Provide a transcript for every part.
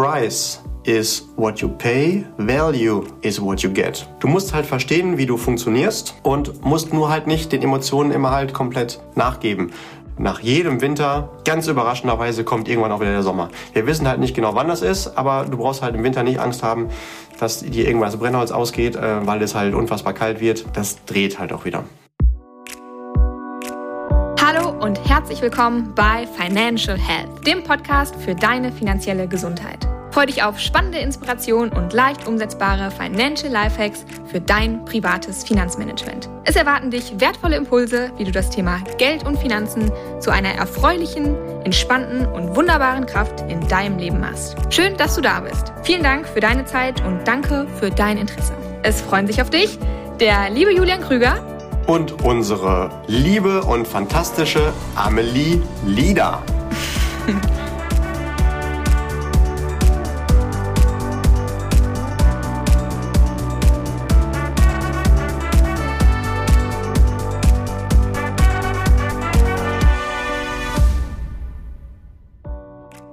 Price is what you pay, value is what you get. Du musst halt verstehen, wie du funktionierst und musst nur halt nicht den Emotionen immer halt komplett nachgeben. Nach jedem Winter, ganz überraschenderweise, kommt irgendwann auch wieder der Sommer. Wir wissen halt nicht genau, wann das ist, aber du brauchst halt im Winter nicht Angst haben, dass dir irgendwas Brennholz ausgeht, äh, weil es halt unfassbar kalt wird. Das dreht halt auch wieder. Und herzlich willkommen bei Financial Health, dem Podcast für deine finanzielle Gesundheit. Freu dich auf spannende Inspiration und leicht umsetzbare Financial Lifehacks für dein privates Finanzmanagement. Es erwarten dich wertvolle Impulse, wie du das Thema Geld und Finanzen zu einer erfreulichen, entspannten und wunderbaren Kraft in deinem Leben machst. Schön, dass du da bist. Vielen Dank für deine Zeit und danke für dein Interesse. Es freuen sich auf dich der liebe Julian Krüger und unsere liebe und fantastische Amelie Lieder.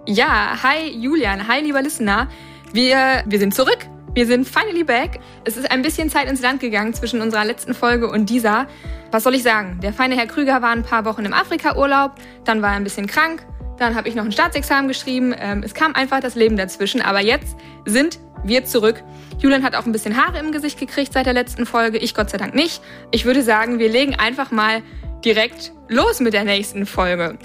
Ja, hi Julian, hi lieber Listener. Wir, wir sind zurück. Wir sind finally back. Es ist ein bisschen Zeit ins Land gegangen zwischen unserer letzten Folge und dieser. Was soll ich sagen? Der feine Herr Krüger war ein paar Wochen im Afrika-Urlaub, dann war er ein bisschen krank, dann habe ich noch ein Staatsexamen geschrieben. Ähm, es kam einfach das Leben dazwischen, aber jetzt sind wir zurück. Julian hat auch ein bisschen Haare im Gesicht gekriegt seit der letzten Folge, ich Gott sei Dank nicht. Ich würde sagen, wir legen einfach mal direkt los mit der nächsten Folge.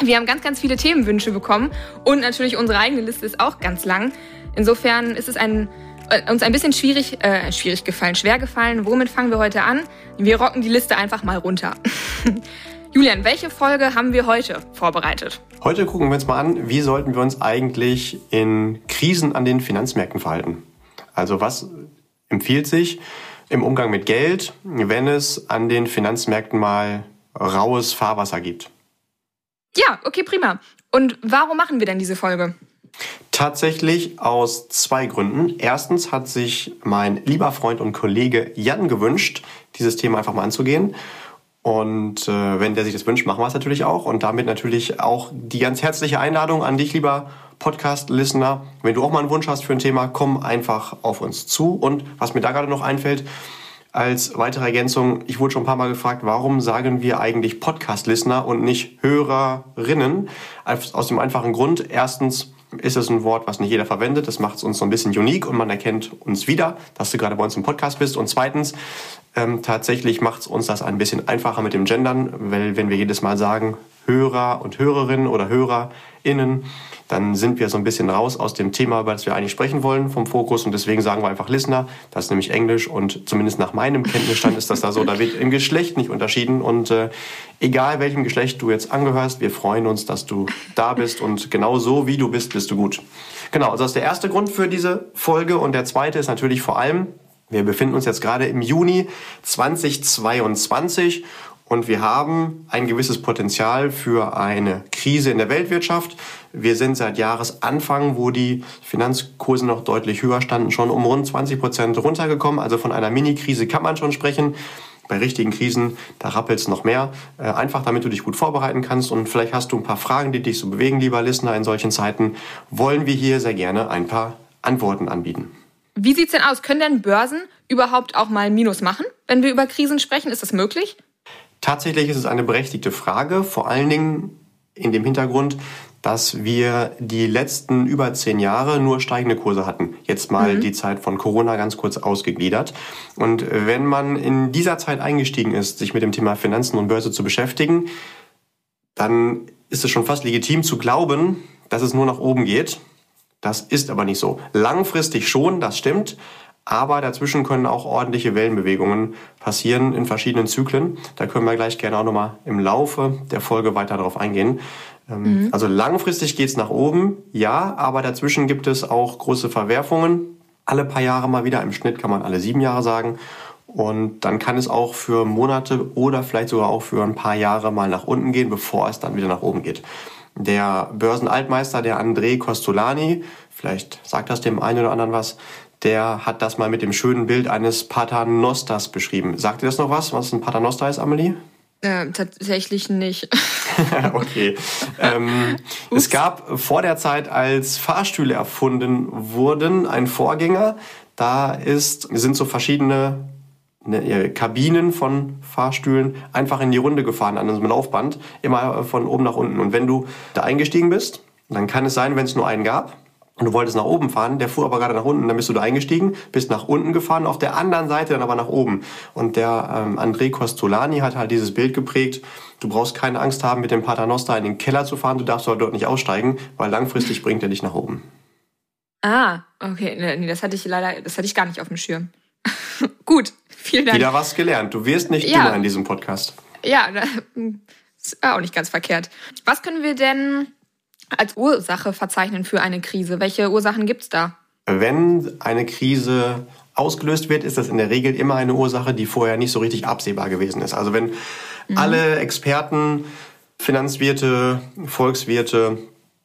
Wir haben ganz, ganz viele Themenwünsche bekommen und natürlich unsere eigene Liste ist auch ganz lang. Insofern ist es ein, uns ein bisschen schwierig, äh, schwierig gefallen, schwer gefallen. Womit fangen wir heute an? Wir rocken die Liste einfach mal runter. Julian, welche Folge haben wir heute vorbereitet? Heute gucken wir uns mal an, wie sollten wir uns eigentlich in Krisen an den Finanzmärkten verhalten? Also was empfiehlt sich im Umgang mit Geld, wenn es an den Finanzmärkten mal raues Fahrwasser gibt? Ja, okay, prima. Und warum machen wir denn diese Folge? Tatsächlich aus zwei Gründen. Erstens hat sich mein lieber Freund und Kollege Jan gewünscht, dieses Thema einfach mal anzugehen. Und äh, wenn der sich das wünscht, machen wir es natürlich auch. Und damit natürlich auch die ganz herzliche Einladung an dich, lieber Podcast-Listener. Wenn du auch mal einen Wunsch hast für ein Thema, komm einfach auf uns zu. Und was mir da gerade noch einfällt, als weitere Ergänzung, ich wurde schon ein paar Mal gefragt, warum sagen wir eigentlich Podcast-Listener und nicht Hörerinnen? Aus dem einfachen Grund, erstens ist es ein Wort, was nicht jeder verwendet. Das macht es uns so ein bisschen unique und man erkennt uns wieder, dass du gerade bei uns im Podcast bist. Und zweitens, ähm, tatsächlich macht es uns das ein bisschen einfacher mit dem Gendern, weil wenn wir jedes Mal sagen Hörer und Hörerinnen oder HörerInnen, dann sind wir so ein bisschen raus aus dem Thema, über das wir eigentlich sprechen wollen, vom Fokus. Und deswegen sagen wir einfach Listener. Das ist nämlich Englisch und zumindest nach meinem Kenntnisstand ist das da so. Da wird im Geschlecht nicht unterschieden. Und äh, egal welchem Geschlecht du jetzt angehörst, wir freuen uns, dass du da bist. Und genau so wie du bist, bist du gut. Genau, also das ist der erste Grund für diese Folge. Und der zweite ist natürlich vor allem, wir befinden uns jetzt gerade im Juni 2022 und wir haben ein gewisses Potenzial für eine Krise in der Weltwirtschaft. Wir sind seit Jahresanfang, wo die Finanzkurse noch deutlich höher standen, schon um rund 20 Prozent runtergekommen. Also von einer Mini-Krise kann man schon sprechen. Bei richtigen Krisen, da rappelt es noch mehr. Äh, einfach damit du dich gut vorbereiten kannst und vielleicht hast du ein paar Fragen, die dich so bewegen, lieber Listener, in solchen Zeiten, wollen wir hier sehr gerne ein paar Antworten anbieten. Wie sieht's denn aus? Können denn Börsen überhaupt auch mal Minus machen, wenn wir über Krisen sprechen? Ist das möglich? Tatsächlich ist es eine berechtigte Frage, vor allen Dingen in dem Hintergrund, dass wir die letzten über zehn Jahre nur steigende Kurse hatten. Jetzt mal mhm. die Zeit von Corona ganz kurz ausgegliedert. Und wenn man in dieser Zeit eingestiegen ist, sich mit dem Thema Finanzen und Börse zu beschäftigen, dann ist es schon fast legitim zu glauben, dass es nur nach oben geht. Das ist aber nicht so. Langfristig schon, das stimmt aber dazwischen können auch ordentliche Wellenbewegungen passieren in verschiedenen Zyklen. Da können wir gleich gerne auch nochmal im Laufe der Folge weiter darauf eingehen. Ähm, mhm. Also langfristig geht's nach oben, ja, aber dazwischen gibt es auch große Verwerfungen. Alle paar Jahre mal wieder, im Schnitt kann man alle sieben Jahre sagen. Und dann kann es auch für Monate oder vielleicht sogar auch für ein paar Jahre mal nach unten gehen, bevor es dann wieder nach oben geht. Der Börsenaltmeister, der André Costolani, vielleicht sagt das dem einen oder anderen was, der hat das mal mit dem schönen Bild eines Paternosters beschrieben. Sagt ihr das noch was, was ein Paternoster ist, Amelie? Äh, tatsächlich nicht. okay. Ähm, es gab vor der Zeit, als Fahrstühle erfunden wurden, einen Vorgänger. Da ist, sind so verschiedene ne, Kabinen von Fahrstühlen einfach in die Runde gefahren an einem Laufband, immer von oben nach unten. Und wenn du da eingestiegen bist, dann kann es sein, wenn es nur einen gab, und du wolltest nach oben fahren, der fuhr aber gerade nach unten, dann bist du da eingestiegen, bist nach unten gefahren, auf der anderen Seite dann aber nach oben. Und der ähm, André Costolani hat halt dieses Bild geprägt, du brauchst keine Angst haben, mit dem Paternoster in den Keller zu fahren, du darfst aber dort nicht aussteigen, weil langfristig bringt er dich nach oben. Ah, okay, nee, das hatte ich leider, das hatte ich gar nicht auf dem Schirm. Gut, vielen Dank. Wieder was gelernt, du wirst nicht ja. dümmer in diesem Podcast. Ja, ist auch nicht ganz verkehrt. Was können wir denn als Ursache verzeichnen für eine Krise? Welche Ursachen gibt es da? Wenn eine Krise ausgelöst wird, ist das in der Regel immer eine Ursache, die vorher nicht so richtig absehbar gewesen ist. Also wenn mhm. alle Experten, Finanzwirte, Volkswirte,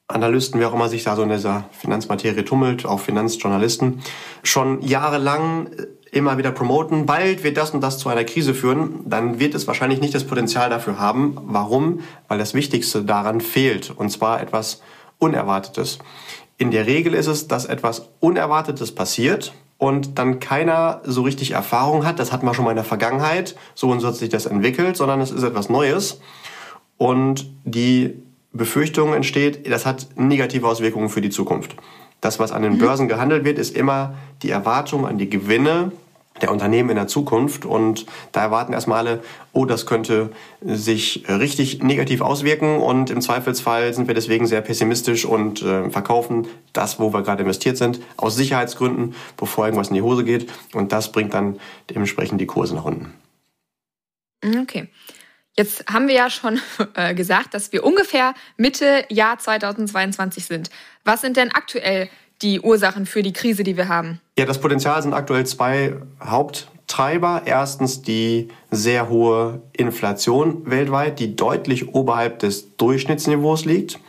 Analysten, wer auch immer sich da so in dieser Finanzmaterie tummelt, auch Finanzjournalisten, schon jahrelang immer wieder promoten, bald wird das und das zu einer Krise führen, dann wird es wahrscheinlich nicht das Potenzial dafür haben. Warum? Weil das Wichtigste daran fehlt, und zwar etwas Unerwartetes. In der Regel ist es, dass etwas Unerwartetes passiert und dann keiner so richtig Erfahrung hat. Das hatten wir schon mal in der Vergangenheit. So und so hat sich das entwickelt, sondern es ist etwas Neues. Und die Befürchtung entsteht, das hat negative Auswirkungen für die Zukunft. Das, was an den Börsen gehandelt wird, ist immer die Erwartung an die Gewinne der Unternehmen in der Zukunft. Und da erwarten erstmal alle, oh, das könnte sich richtig negativ auswirken. Und im Zweifelsfall sind wir deswegen sehr pessimistisch und äh, verkaufen das, wo wir gerade investiert sind, aus Sicherheitsgründen, bevor irgendwas in die Hose geht. Und das bringt dann dementsprechend die Kurse nach unten. Okay. Jetzt haben wir ja schon äh, gesagt, dass wir ungefähr Mitte Jahr 2022 sind. Was sind denn aktuell die Ursachen für die Krise, die wir haben? Ja, das Potenzial sind aktuell zwei Haupttreiber. Erstens die sehr hohe Inflation weltweit, die deutlich oberhalb des Durchschnittsniveaus liegt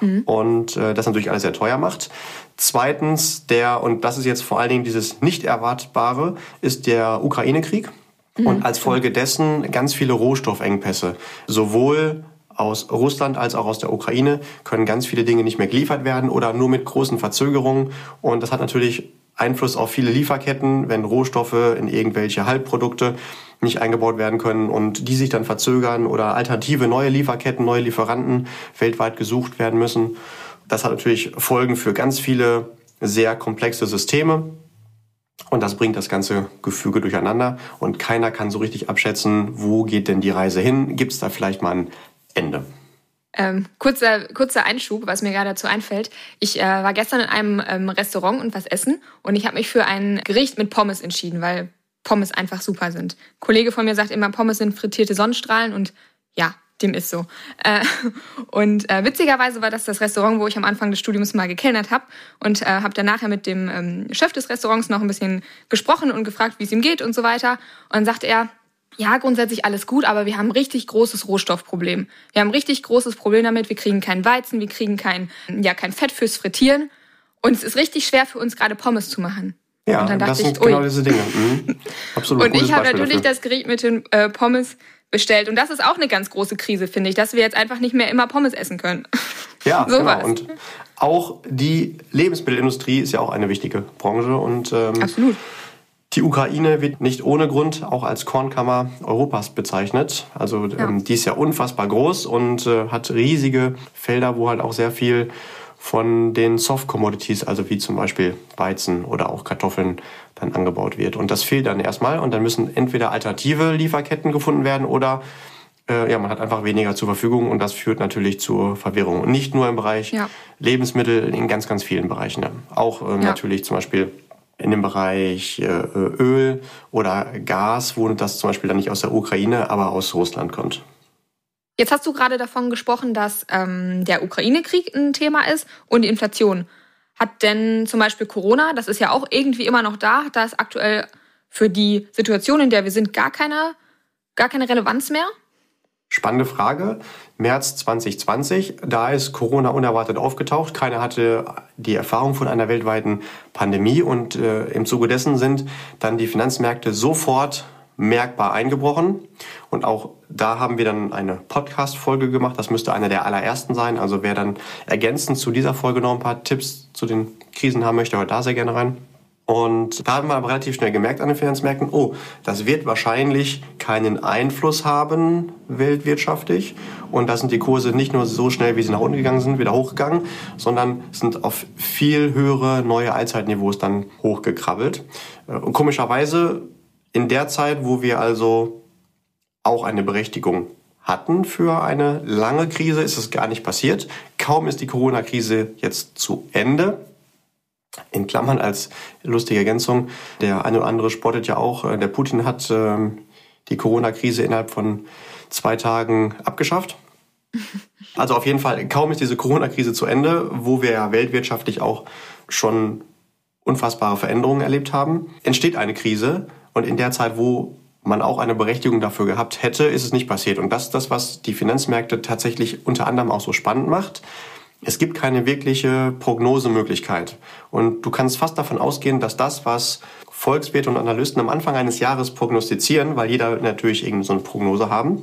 mhm. und äh, das natürlich alles sehr teuer macht. Zweitens der, und das ist jetzt vor allen Dingen dieses nicht erwartbare, ist der Ukraine-Krieg. Mhm. Und als Folge dessen ganz viele Rohstoffengpässe. Sowohl aus Russland als auch aus der Ukraine können ganz viele Dinge nicht mehr geliefert werden oder nur mit großen Verzögerungen. Und das hat natürlich Einfluss auf viele Lieferketten, wenn Rohstoffe in irgendwelche Halbprodukte nicht eingebaut werden können und die sich dann verzögern oder alternative neue Lieferketten, neue Lieferanten weltweit gesucht werden müssen. Das hat natürlich Folgen für ganz viele sehr komplexe Systeme. Und das bringt das ganze Gefüge durcheinander und keiner kann so richtig abschätzen, wo geht denn die Reise hin? Gibt es da vielleicht mal ein Ende? Ähm, kurzer, kurzer Einschub, was mir gerade dazu einfällt. Ich äh, war gestern in einem ähm, Restaurant und was essen und ich habe mich für ein Gericht mit Pommes entschieden, weil Pommes einfach super sind. Ein Kollege von mir sagt immer, Pommes sind frittierte Sonnenstrahlen und ja, dem ist so. Äh, und äh, witzigerweise war das das Restaurant, wo ich am Anfang des Studiums mal gekellnert habe und äh, habe dann nachher mit dem ähm, Chef des Restaurants noch ein bisschen gesprochen und gefragt, wie es ihm geht und so weiter. Und dann sagte er, ja, grundsätzlich alles gut, aber wir haben ein richtig großes Rohstoffproblem. Wir haben ein richtig großes Problem damit, wir kriegen keinen Weizen, wir kriegen kein, ja, kein Fett fürs Frittieren. Und es ist richtig schwer für uns gerade Pommes zu machen. Ja, und dann dachte das sind ich, genau diese Dinge. Mhm. Absolut. Und ich habe natürlich dafür. das Gericht mit den äh, Pommes bestellt. Und das ist auch eine ganz große Krise, finde ich, dass wir jetzt einfach nicht mehr immer Pommes essen können. Ja, so genau. Und auch die Lebensmittelindustrie ist ja auch eine wichtige Branche. Und, ähm, Absolut. Die Ukraine wird nicht ohne Grund auch als Kornkammer Europas bezeichnet. Also ja. ähm, die ist ja unfassbar groß und äh, hat riesige Felder, wo halt auch sehr viel von den Soft Commodities, also wie zum Beispiel Weizen oder auch Kartoffeln, dann angebaut wird. Und das fehlt dann erstmal und dann müssen entweder alternative Lieferketten gefunden werden oder äh, ja, man hat einfach weniger zur Verfügung und das führt natürlich zur Verwirrung. Und nicht nur im Bereich ja. Lebensmittel, in ganz, ganz vielen Bereichen. Ne? Auch ähm, ja. natürlich zum Beispiel in dem Bereich äh, Öl oder Gas, wo das zum Beispiel dann nicht aus der Ukraine, aber aus Russland kommt. Jetzt hast du gerade davon gesprochen, dass ähm, der Ukraine-Krieg ein Thema ist und die Inflation. Hat denn zum Beispiel Corona, das ist ja auch irgendwie immer noch da, hat das aktuell für die Situation, in der wir sind, gar keine, gar keine Relevanz mehr? Spannende Frage. März 2020, da ist Corona unerwartet aufgetaucht. Keiner hatte die Erfahrung von einer weltweiten Pandemie und äh, im Zuge dessen sind dann die Finanzmärkte sofort merkbar eingebrochen. Und auch da haben wir dann eine Podcast-Folge gemacht. Das müsste einer der allerersten sein. Also wer dann ergänzend zu dieser Folge noch ein paar Tipps zu den Krisen haben möchte, hört da sehr gerne rein. Und da haben wir aber relativ schnell gemerkt an den Finanzmärkten, oh, das wird wahrscheinlich keinen Einfluss haben weltwirtschaftlich. Und da sind die Kurse nicht nur so schnell, wie sie nach unten gegangen sind, wieder hochgegangen, sondern sind auf viel höhere neue Allzeitniveaus dann hochgekrabbelt. Und komischerweise in der Zeit, wo wir also auch eine Berechtigung hatten für eine lange Krise, ist es gar nicht passiert. Kaum ist die Corona-Krise jetzt zu Ende. In Klammern als lustige Ergänzung, der eine oder andere spottet ja auch, äh, der Putin hat ähm, die Corona-Krise innerhalb von zwei Tagen abgeschafft. Also auf jeden Fall, kaum ist diese Corona-Krise zu Ende, wo wir ja weltwirtschaftlich auch schon unfassbare Veränderungen erlebt haben, entsteht eine Krise und in der Zeit, wo man auch eine Berechtigung dafür gehabt hätte, ist es nicht passiert. Und das ist das, was die Finanzmärkte tatsächlich unter anderem auch so spannend macht. Es gibt keine wirkliche Prognosemöglichkeit. Und du kannst fast davon ausgehen, dass das, was Volkswirte und Analysten am Anfang eines Jahres prognostizieren, weil jeder natürlich irgendeine so eine Prognose haben,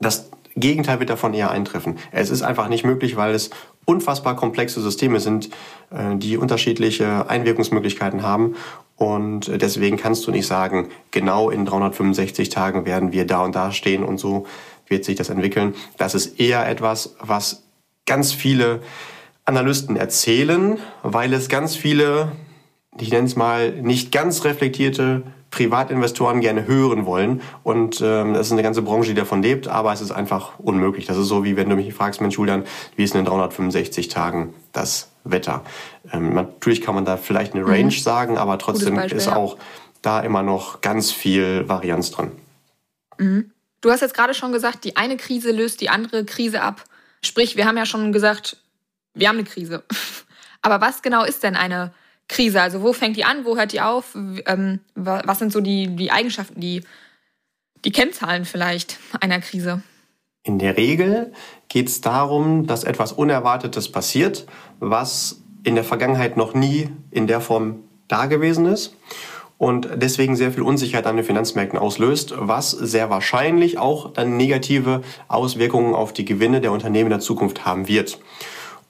das Gegenteil wird davon eher eintreffen. Es ist einfach nicht möglich, weil es unfassbar komplexe Systeme sind, äh, die unterschiedliche Einwirkungsmöglichkeiten haben. Und deswegen kannst du nicht sagen, genau in 365 Tagen werden wir da und da stehen und so wird sich das entwickeln. Das ist eher etwas, was ganz viele Analysten erzählen, weil es ganz viele, ich nenne es mal, nicht ganz reflektierte Privatinvestoren gerne hören wollen. Und ähm, das ist eine ganze Branche, die davon lebt, aber es ist einfach unmöglich. Das ist so, wie wenn du mich fragst, Mensch Julian, wie ist denn in 365 Tagen das Wetter? Ähm, natürlich kann man da vielleicht eine Range mhm. sagen, aber trotzdem Beispiel, ist auch da immer noch ganz viel Varianz drin. Mhm. Du hast jetzt gerade schon gesagt, die eine Krise löst die andere Krise ab. Sprich, wir haben ja schon gesagt, wir haben eine Krise. Aber was genau ist denn eine Krise? Also wo fängt die an, wo hört die auf? Ähm, was sind so die, die Eigenschaften, die, die Kennzahlen vielleicht einer Krise? In der Regel geht es darum, dass etwas Unerwartetes passiert, was in der Vergangenheit noch nie in der Form da gewesen ist und deswegen sehr viel Unsicherheit an den Finanzmärkten auslöst, was sehr wahrscheinlich auch dann negative Auswirkungen auf die Gewinne der Unternehmen in der Zukunft haben wird.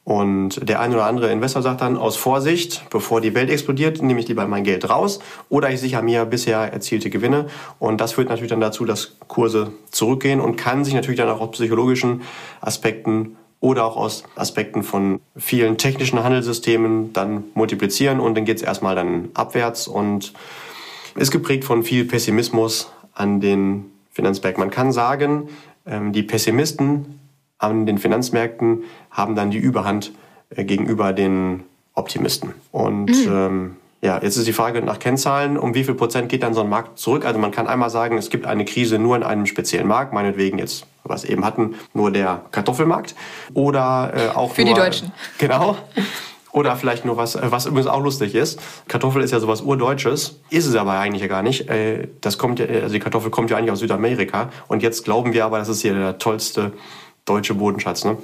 Und der ein oder andere Investor sagt dann aus Vorsicht, bevor die Welt explodiert, nehme ich lieber mein Geld raus oder ich sichere mir bisher erzielte Gewinne. Und das führt natürlich dann dazu, dass Kurse zurückgehen und kann sich natürlich dann auch aus psychologischen Aspekten oder auch aus Aspekten von vielen technischen Handelssystemen dann multiplizieren und dann geht es erstmal dann abwärts und ist geprägt von viel Pessimismus an den Finanzmärkten. Man kann sagen, ähm, die Pessimisten an den Finanzmärkten haben dann die Überhand äh, gegenüber den Optimisten. Und mhm. ähm, ja, jetzt ist die Frage nach Kennzahlen, um wie viel Prozent geht dann so ein Markt zurück? Also man kann einmal sagen, es gibt eine Krise nur in einem speziellen Markt, meinetwegen jetzt, was wir eben hatten, nur der Kartoffelmarkt. Oder äh, auch Für nur, die Deutschen. Genau. Oder vielleicht nur was, was übrigens auch lustig ist. Kartoffel ist ja sowas Urdeutsches, ist es aber eigentlich ja gar nicht. Äh, das kommt ja, also die Kartoffel kommt ja eigentlich aus Südamerika. Und jetzt glauben wir aber, das ist hier der tollste deutsche Bodenschatz. Ne?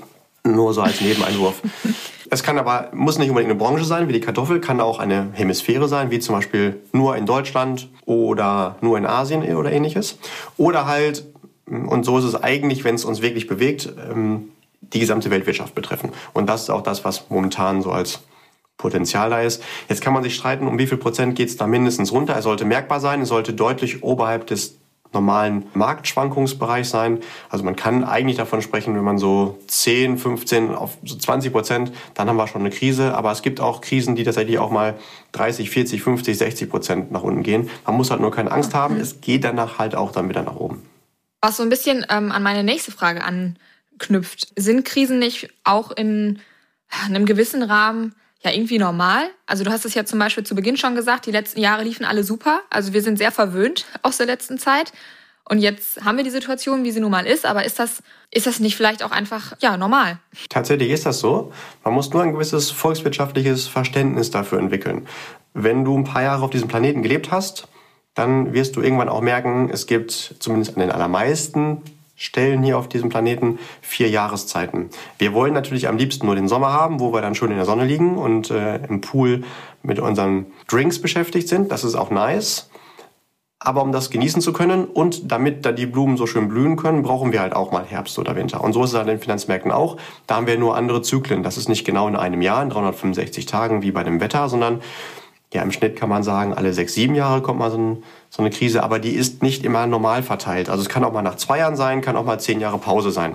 Nur so als Nebeneinwurf. es kann aber, muss nicht unbedingt eine Branche sein, wie die Kartoffel, kann auch eine Hemisphäre sein, wie zum Beispiel nur in Deutschland oder nur in Asien oder ähnliches. Oder halt, und so ist es eigentlich, wenn es uns wirklich bewegt, ähm, die gesamte Weltwirtschaft betreffen. Und das ist auch das, was momentan so als Potenzial da ist. Jetzt kann man sich streiten, um wie viel Prozent geht es da mindestens runter. Es sollte merkbar sein, es sollte deutlich oberhalb des normalen Marktschwankungsbereich sein. Also man kann eigentlich davon sprechen, wenn man so 10, 15 auf so 20 Prozent, dann haben wir schon eine Krise. Aber es gibt auch Krisen, die tatsächlich auch mal 30, 40, 50, 60 Prozent nach unten gehen. Man muss halt nur keine Angst haben. Es geht danach halt auch dann wieder nach oben. Was so ein bisschen ähm, an meine nächste Frage an knüpft. Sind Krisen nicht auch in einem gewissen Rahmen ja irgendwie normal? Also du hast es ja zum Beispiel zu Beginn schon gesagt, die letzten Jahre liefen alle super. Also wir sind sehr verwöhnt aus der letzten Zeit. Und jetzt haben wir die Situation, wie sie nun mal ist, aber ist das, ist das nicht vielleicht auch einfach, ja, normal? Tatsächlich ist das so. Man muss nur ein gewisses volkswirtschaftliches Verständnis dafür entwickeln. Wenn du ein paar Jahre auf diesem Planeten gelebt hast, dann wirst du irgendwann auch merken, es gibt zumindest an den allermeisten Stellen hier auf diesem Planeten vier Jahreszeiten. Wir wollen natürlich am liebsten nur den Sommer haben, wo wir dann schön in der Sonne liegen und äh, im Pool mit unseren Drinks beschäftigt sind. Das ist auch nice. Aber um das genießen zu können und damit da die Blumen so schön blühen können, brauchen wir halt auch mal Herbst oder Winter. Und so ist es halt in den Finanzmärkten auch. Da haben wir nur andere Zyklen. Das ist nicht genau in einem Jahr, in 365 Tagen wie bei dem Wetter, sondern ja, im Schnitt kann man sagen, alle sechs, sieben Jahre kommt mal so, ein, so eine Krise, aber die ist nicht immer normal verteilt. Also es kann auch mal nach zwei Jahren sein, kann auch mal zehn Jahre Pause sein.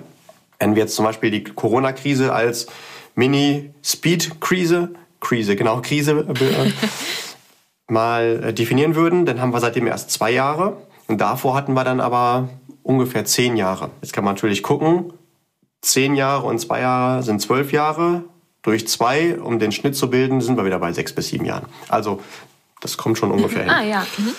Wenn wir jetzt zum Beispiel die Corona-Krise als Mini-Speed-Krise, Krise, genau, Krise äh, mal äh, definieren würden, dann haben wir seitdem erst zwei Jahre. Und davor hatten wir dann aber ungefähr zehn Jahre. Jetzt kann man natürlich gucken, zehn Jahre und zwei Jahre sind zwölf Jahre. Durch zwei, um den Schnitt zu bilden, sind wir wieder bei sechs bis sieben Jahren. Also das kommt schon ungefähr hin. Ah ja. Mhm.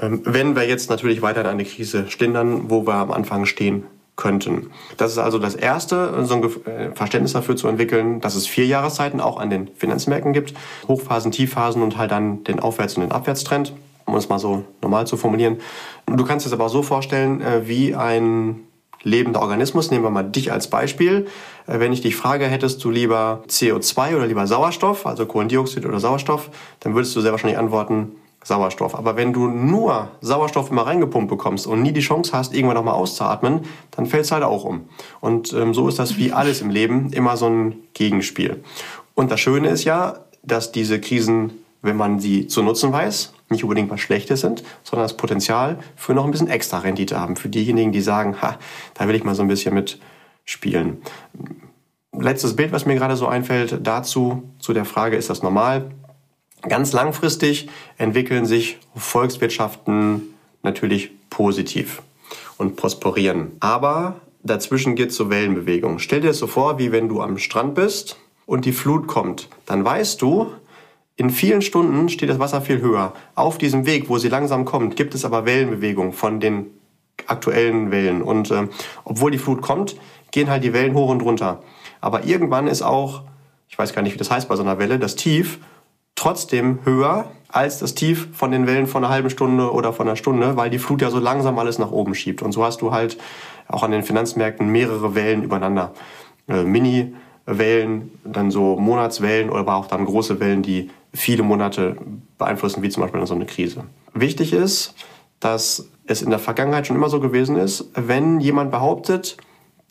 Ähm, wenn wir jetzt natürlich weiter in eine Krise stehen, wo wir am Anfang stehen könnten. Das ist also das Erste, so ein äh, Verständnis dafür zu entwickeln, dass es vier Jahreszeiten auch an den Finanzmärkten gibt. Hochphasen, Tiefphasen und halt dann den Aufwärts- und den Abwärtstrend, um es mal so normal zu formulieren. Du kannst es aber so vorstellen, äh, wie ein lebender Organismus. Nehmen wir mal dich als Beispiel. Äh, wenn ich dich frage, hättest du lieber CO2 oder lieber Sauerstoff, also Kohlendioxid oder Sauerstoff, dann würdest du sehr wahrscheinlich antworten, Sauerstoff. Aber wenn du nur Sauerstoff immer reingepumpt bekommst und nie die Chance hast, irgendwann nochmal auszuatmen, dann fällt es halt auch um. Und ähm, so ist das wie alles im Leben immer so ein Gegenspiel. Und das Schöne ist ja, dass diese Krisen, wenn man sie zu nutzen weiß, nicht unbedingt was Schlechtes sind, sondern das Potenzial für noch ein bisschen extra Rendite haben. Für diejenigen, die sagen, ha, da will ich mal so ein bisschen mitspielen. Letztes Bild, was mir gerade so einfällt, dazu, zu der Frage, ist das normal? Ganz langfristig entwickeln sich Volkswirtschaften natürlich positiv und prosperieren. Aber dazwischen gibt es so Wellenbewegungen. Stell dir das so vor, wie wenn du am Strand bist und die Flut kommt. Dann weißt du, in vielen Stunden steht das Wasser viel höher. Auf diesem Weg, wo sie langsam kommt, gibt es aber Wellenbewegungen von den aktuellen Wellen. Und äh, obwohl die Flut kommt, gehen halt die Wellen hoch und runter. Aber irgendwann ist auch, ich weiß gar nicht, wie das heißt bei so einer Welle, das Tief trotzdem höher als das Tief von den Wellen von einer halben Stunde oder von einer Stunde, weil die Flut ja so langsam alles nach oben schiebt. Und so hast du halt auch an den Finanzmärkten mehrere Wellen übereinander. Äh, Mini-Wellen, dann so Monatswellen oder aber auch dann große Wellen, die viele Monate beeinflussen, wie zum Beispiel so eine Krise. Wichtig ist, dass es in der Vergangenheit schon immer so gewesen ist, wenn jemand behauptet,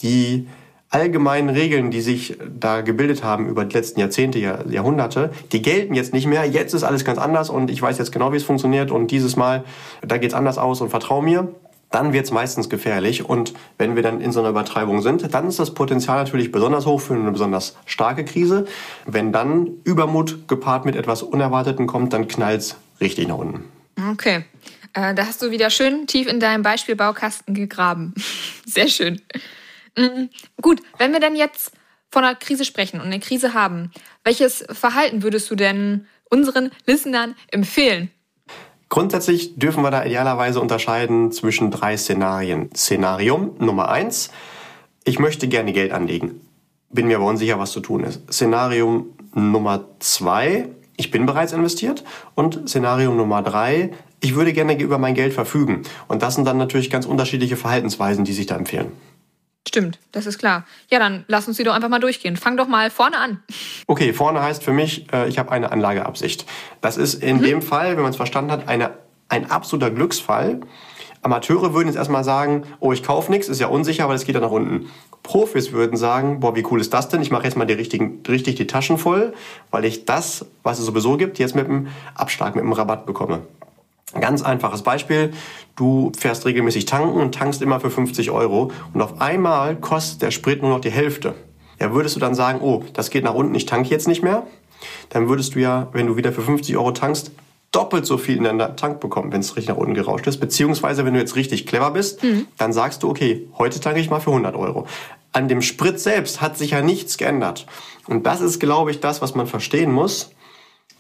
die allgemeinen Regeln, die sich da gebildet haben über die letzten Jahrzehnte, Jahrhunderte, die gelten jetzt nicht mehr. Jetzt ist alles ganz anders und ich weiß jetzt genau, wie es funktioniert und dieses Mal, da geht's anders aus und vertrau mir. Dann wird's meistens gefährlich und wenn wir dann in so einer Übertreibung sind, dann ist das Potenzial natürlich besonders hoch für eine besonders starke Krise. Wenn dann Übermut gepaart mit etwas Unerwarteten kommt, dann knallt's richtig nach unten. Okay. Äh, da hast du wieder schön tief in deinem Beispielbaukasten gegraben. Sehr schön. Mhm. Gut, wenn wir denn jetzt von einer Krise sprechen und eine Krise haben, welches Verhalten würdest du denn unseren Listenern empfehlen? Grundsätzlich dürfen wir da idealerweise unterscheiden zwischen drei Szenarien. Szenarium Nummer eins, ich möchte gerne Geld anlegen, bin mir aber unsicher, was zu tun ist. Szenarium Nummer zwei, ich bin bereits investiert. Und Szenario Nummer drei, ich würde gerne über mein Geld verfügen. Und das sind dann natürlich ganz unterschiedliche Verhaltensweisen, die sich da empfehlen. Stimmt, das ist klar. Ja, dann lass uns die doch einfach mal durchgehen. Fang doch mal vorne an. Okay, vorne heißt für mich, äh, ich habe eine Anlageabsicht. Das ist in mhm. dem Fall, wenn man es verstanden hat, eine, ein absoluter Glücksfall. Amateure würden jetzt erstmal sagen, oh, ich kaufe nichts, ist ja unsicher, weil es geht ja nach unten. Profis würden sagen, boah, wie cool ist das denn? Ich mache jetzt mal die richtigen, richtig die Taschen voll, weil ich das, was es sowieso gibt, jetzt mit einem Abschlag, mit einem Rabatt bekomme. Ganz einfaches Beispiel. Du fährst regelmäßig tanken und tankst immer für 50 Euro und auf einmal kostet der Sprit nur noch die Hälfte. Ja, würdest du dann sagen, oh, das geht nach unten, ich tanke jetzt nicht mehr? Dann würdest du ja, wenn du wieder für 50 Euro tankst, doppelt so viel in deinen Tank bekommen, wenn es richtig nach unten gerauscht ist. Beziehungsweise, wenn du jetzt richtig clever bist, mhm. dann sagst du, okay, heute tanke ich mal für 100 Euro. An dem Sprit selbst hat sich ja nichts geändert. Und das ist, glaube ich, das, was man verstehen muss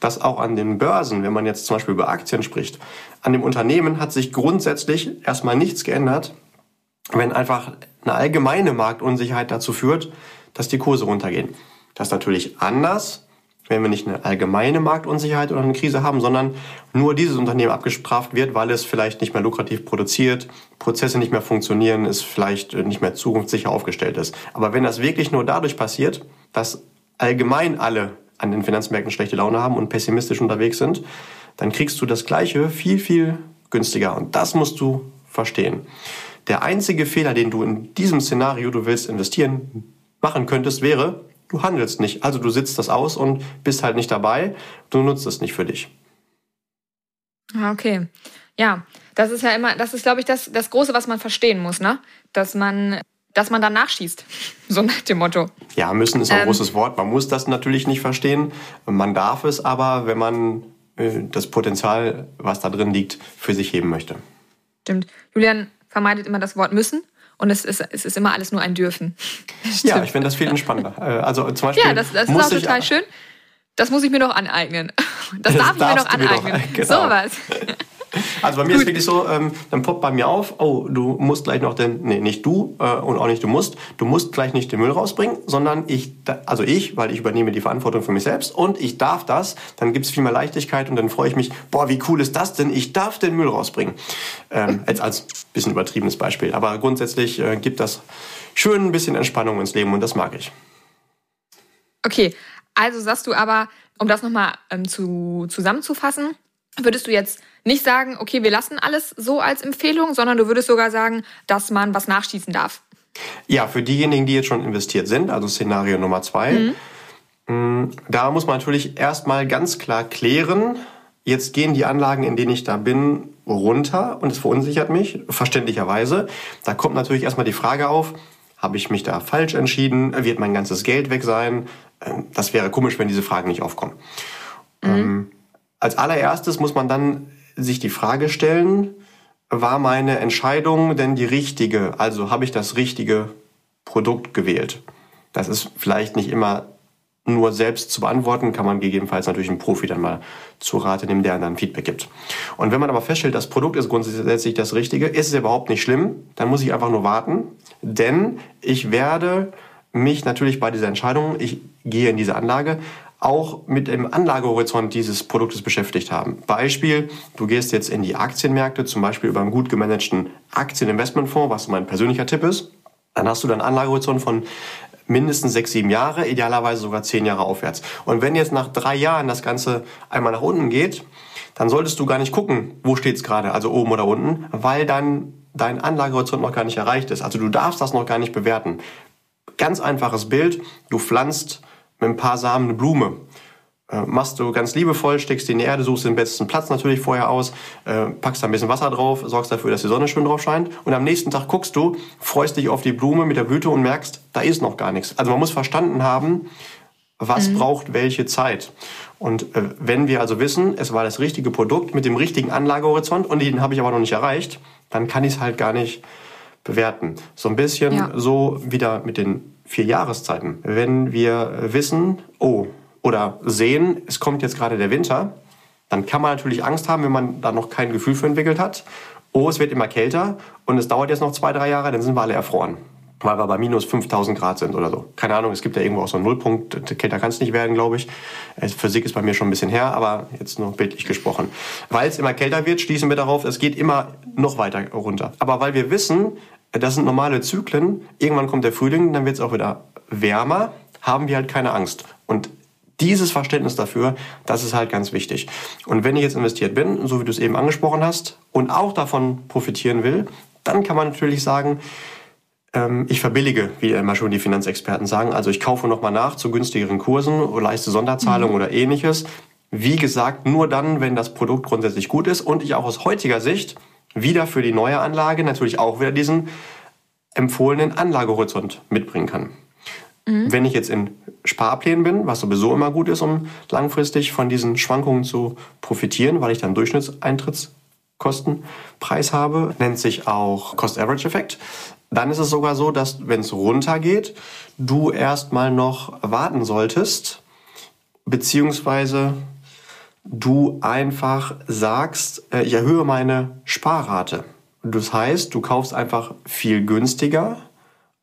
dass auch an den Börsen, wenn man jetzt zum Beispiel über Aktien spricht, an dem Unternehmen hat sich grundsätzlich erstmal nichts geändert, wenn einfach eine allgemeine Marktunsicherheit dazu führt, dass die Kurse runtergehen. Das ist natürlich anders, wenn wir nicht eine allgemeine Marktunsicherheit oder eine Krise haben, sondern nur dieses Unternehmen abgestraft wird, weil es vielleicht nicht mehr lukrativ produziert, Prozesse nicht mehr funktionieren, es vielleicht nicht mehr zukunftssicher aufgestellt ist. Aber wenn das wirklich nur dadurch passiert, dass allgemein alle an den Finanzmärkten schlechte Laune haben und pessimistisch unterwegs sind, dann kriegst du das Gleiche viel, viel günstiger. Und das musst du verstehen. Der einzige Fehler, den du in diesem Szenario, du willst investieren, machen könntest, wäre, du handelst nicht. Also du sitzt das aus und bist halt nicht dabei. Du nutzt es nicht für dich. Ah, okay. Ja, das ist ja immer, das ist, glaube ich, das, das Große, was man verstehen muss, ne? Dass man, dass man dann nachschießt. So nach dem Motto. Ja, müssen ist ein ähm, großes Wort. Man muss das natürlich nicht verstehen. Man darf es aber, wenn man äh, das Potenzial, was da drin liegt, für sich heben möchte. Stimmt. Julian vermeidet immer das Wort müssen. Und es ist, es ist immer alles nur ein Dürfen. ja, ich finde das viel entspannter. Äh, also zum Beispiel ja, das, das ist auch total schön. Das muss ich mir noch aneignen. Das, das darf ich mir noch aneignen. Noch, genau. So was. Also bei mir Gut. ist wirklich so, ähm, dann poppt bei mir auf, oh, du musst gleich noch den, nee, nicht du äh, und auch nicht du musst, du musst gleich nicht den Müll rausbringen, sondern ich, also ich, weil ich übernehme die Verantwortung für mich selbst und ich darf das, dann gibt es viel mehr Leichtigkeit und dann freue ich mich, boah, wie cool ist das denn, ich darf den Müll rausbringen. Ähm, jetzt als bisschen übertriebenes Beispiel, aber grundsätzlich äh, gibt das schön ein bisschen Entspannung ins Leben und das mag ich. Okay, also sagst du aber, um das nochmal ähm, zu, zusammenzufassen, würdest du jetzt nicht sagen, okay, wir lassen alles so als Empfehlung, sondern du würdest sogar sagen, dass man was nachschießen darf. Ja, für diejenigen, die jetzt schon investiert sind, also Szenario Nummer zwei, mhm. Mm, da muss man natürlich erstmal ganz klar klären, jetzt gehen die Anlagen, in denen ich da bin, runter und es verunsichert mich, verständlicherweise. Da kommt natürlich erstmal die Frage auf, habe ich mich da falsch entschieden? Wird mein ganzes Geld weg sein? Ähm, das wäre komisch, wenn diese Fragen nicht aufkommen. Mhm. Ähm, als allererstes muss man dann sich die Frage stellen, war meine Entscheidung denn die richtige? Also habe ich das richtige Produkt gewählt? Das ist vielleicht nicht immer nur selbst zu beantworten, kann man gegebenenfalls natürlich einen Profi dann mal zu Rate nehmen, der dann Feedback gibt. Und wenn man aber feststellt, das Produkt ist grundsätzlich das Richtige, ist es überhaupt nicht schlimm, dann muss ich einfach nur warten, denn ich werde mich natürlich bei dieser Entscheidung, ich gehe in diese Anlage, auch mit dem Anlagehorizont dieses Produktes beschäftigt haben. Beispiel, du gehst jetzt in die Aktienmärkte, zum Beispiel über einen gut gemanagten Aktieninvestmentfonds, was mein persönlicher Tipp ist. Dann hast du dann Anlagehorizont von mindestens sechs, sieben Jahre, idealerweise sogar zehn Jahre aufwärts. Und wenn jetzt nach drei Jahren das Ganze einmal nach unten geht, dann solltest du gar nicht gucken, wo steht's gerade, also oben oder unten, weil dann dein Anlagehorizont noch gar nicht erreicht ist. Also du darfst das noch gar nicht bewerten. Ganz einfaches Bild, du pflanzt mit ein paar Samen eine Blume. Äh, machst du ganz liebevoll, steckst die in die Erde, suchst den besten Platz natürlich vorher aus, äh, packst da ein bisschen Wasser drauf, sorgst dafür, dass die Sonne schön drauf scheint und am nächsten Tag guckst du, freust dich auf die Blume mit der Blüte und merkst, da ist noch gar nichts. Also man muss verstanden haben, was mhm. braucht welche Zeit. Und äh, wenn wir also wissen, es war das richtige Produkt mit dem richtigen Anlagehorizont und den habe ich aber noch nicht erreicht, dann kann ich es halt gar nicht bewerten. So ein bisschen ja. so wieder mit den vier Jahreszeiten. Wenn wir wissen, oh, oder sehen, es kommt jetzt gerade der Winter, dann kann man natürlich Angst haben, wenn man da noch kein Gefühl für entwickelt hat. Oh, es wird immer kälter und es dauert jetzt noch zwei, drei Jahre, dann sind wir alle erfroren. Weil wir bei minus 5000 Grad sind oder so. Keine Ahnung, es gibt ja irgendwo auch so einen Nullpunkt. Kälter kann es nicht werden, glaube ich. Äh, Physik ist bei mir schon ein bisschen her, aber jetzt nur bildlich gesprochen. Weil es immer kälter wird, schließen wir darauf, es geht immer noch weiter runter. Aber weil wir wissen, das sind normale Zyklen. Irgendwann kommt der Frühling, dann wird es auch wieder wärmer, haben wir halt keine Angst. Und dieses Verständnis dafür, das ist halt ganz wichtig. Und wenn ich jetzt investiert bin, so wie du es eben angesprochen hast, und auch davon profitieren will, dann kann man natürlich sagen, ähm, ich verbillige, wie immer schon die Finanzexperten sagen. Also ich kaufe nochmal nach zu günstigeren Kursen oder leiste Sonderzahlungen mhm. oder ähnliches. Wie gesagt, nur dann, wenn das Produkt grundsätzlich gut ist und ich auch aus heutiger Sicht wieder für die neue Anlage natürlich auch wieder diesen empfohlenen Anlagehorizont mitbringen kann. Mhm. Wenn ich jetzt in Sparplänen bin, was sowieso immer gut ist, um langfristig von diesen Schwankungen zu profitieren, weil ich dann Durchschnittseintrittskostenpreis habe, nennt sich auch Cost-Average-Effekt. Dann ist es sogar so, dass wenn es runtergeht, du erstmal noch warten solltest, beziehungsweise du einfach sagst, äh, ich erhöhe meine Sparrate. Das heißt, du kaufst einfach viel günstiger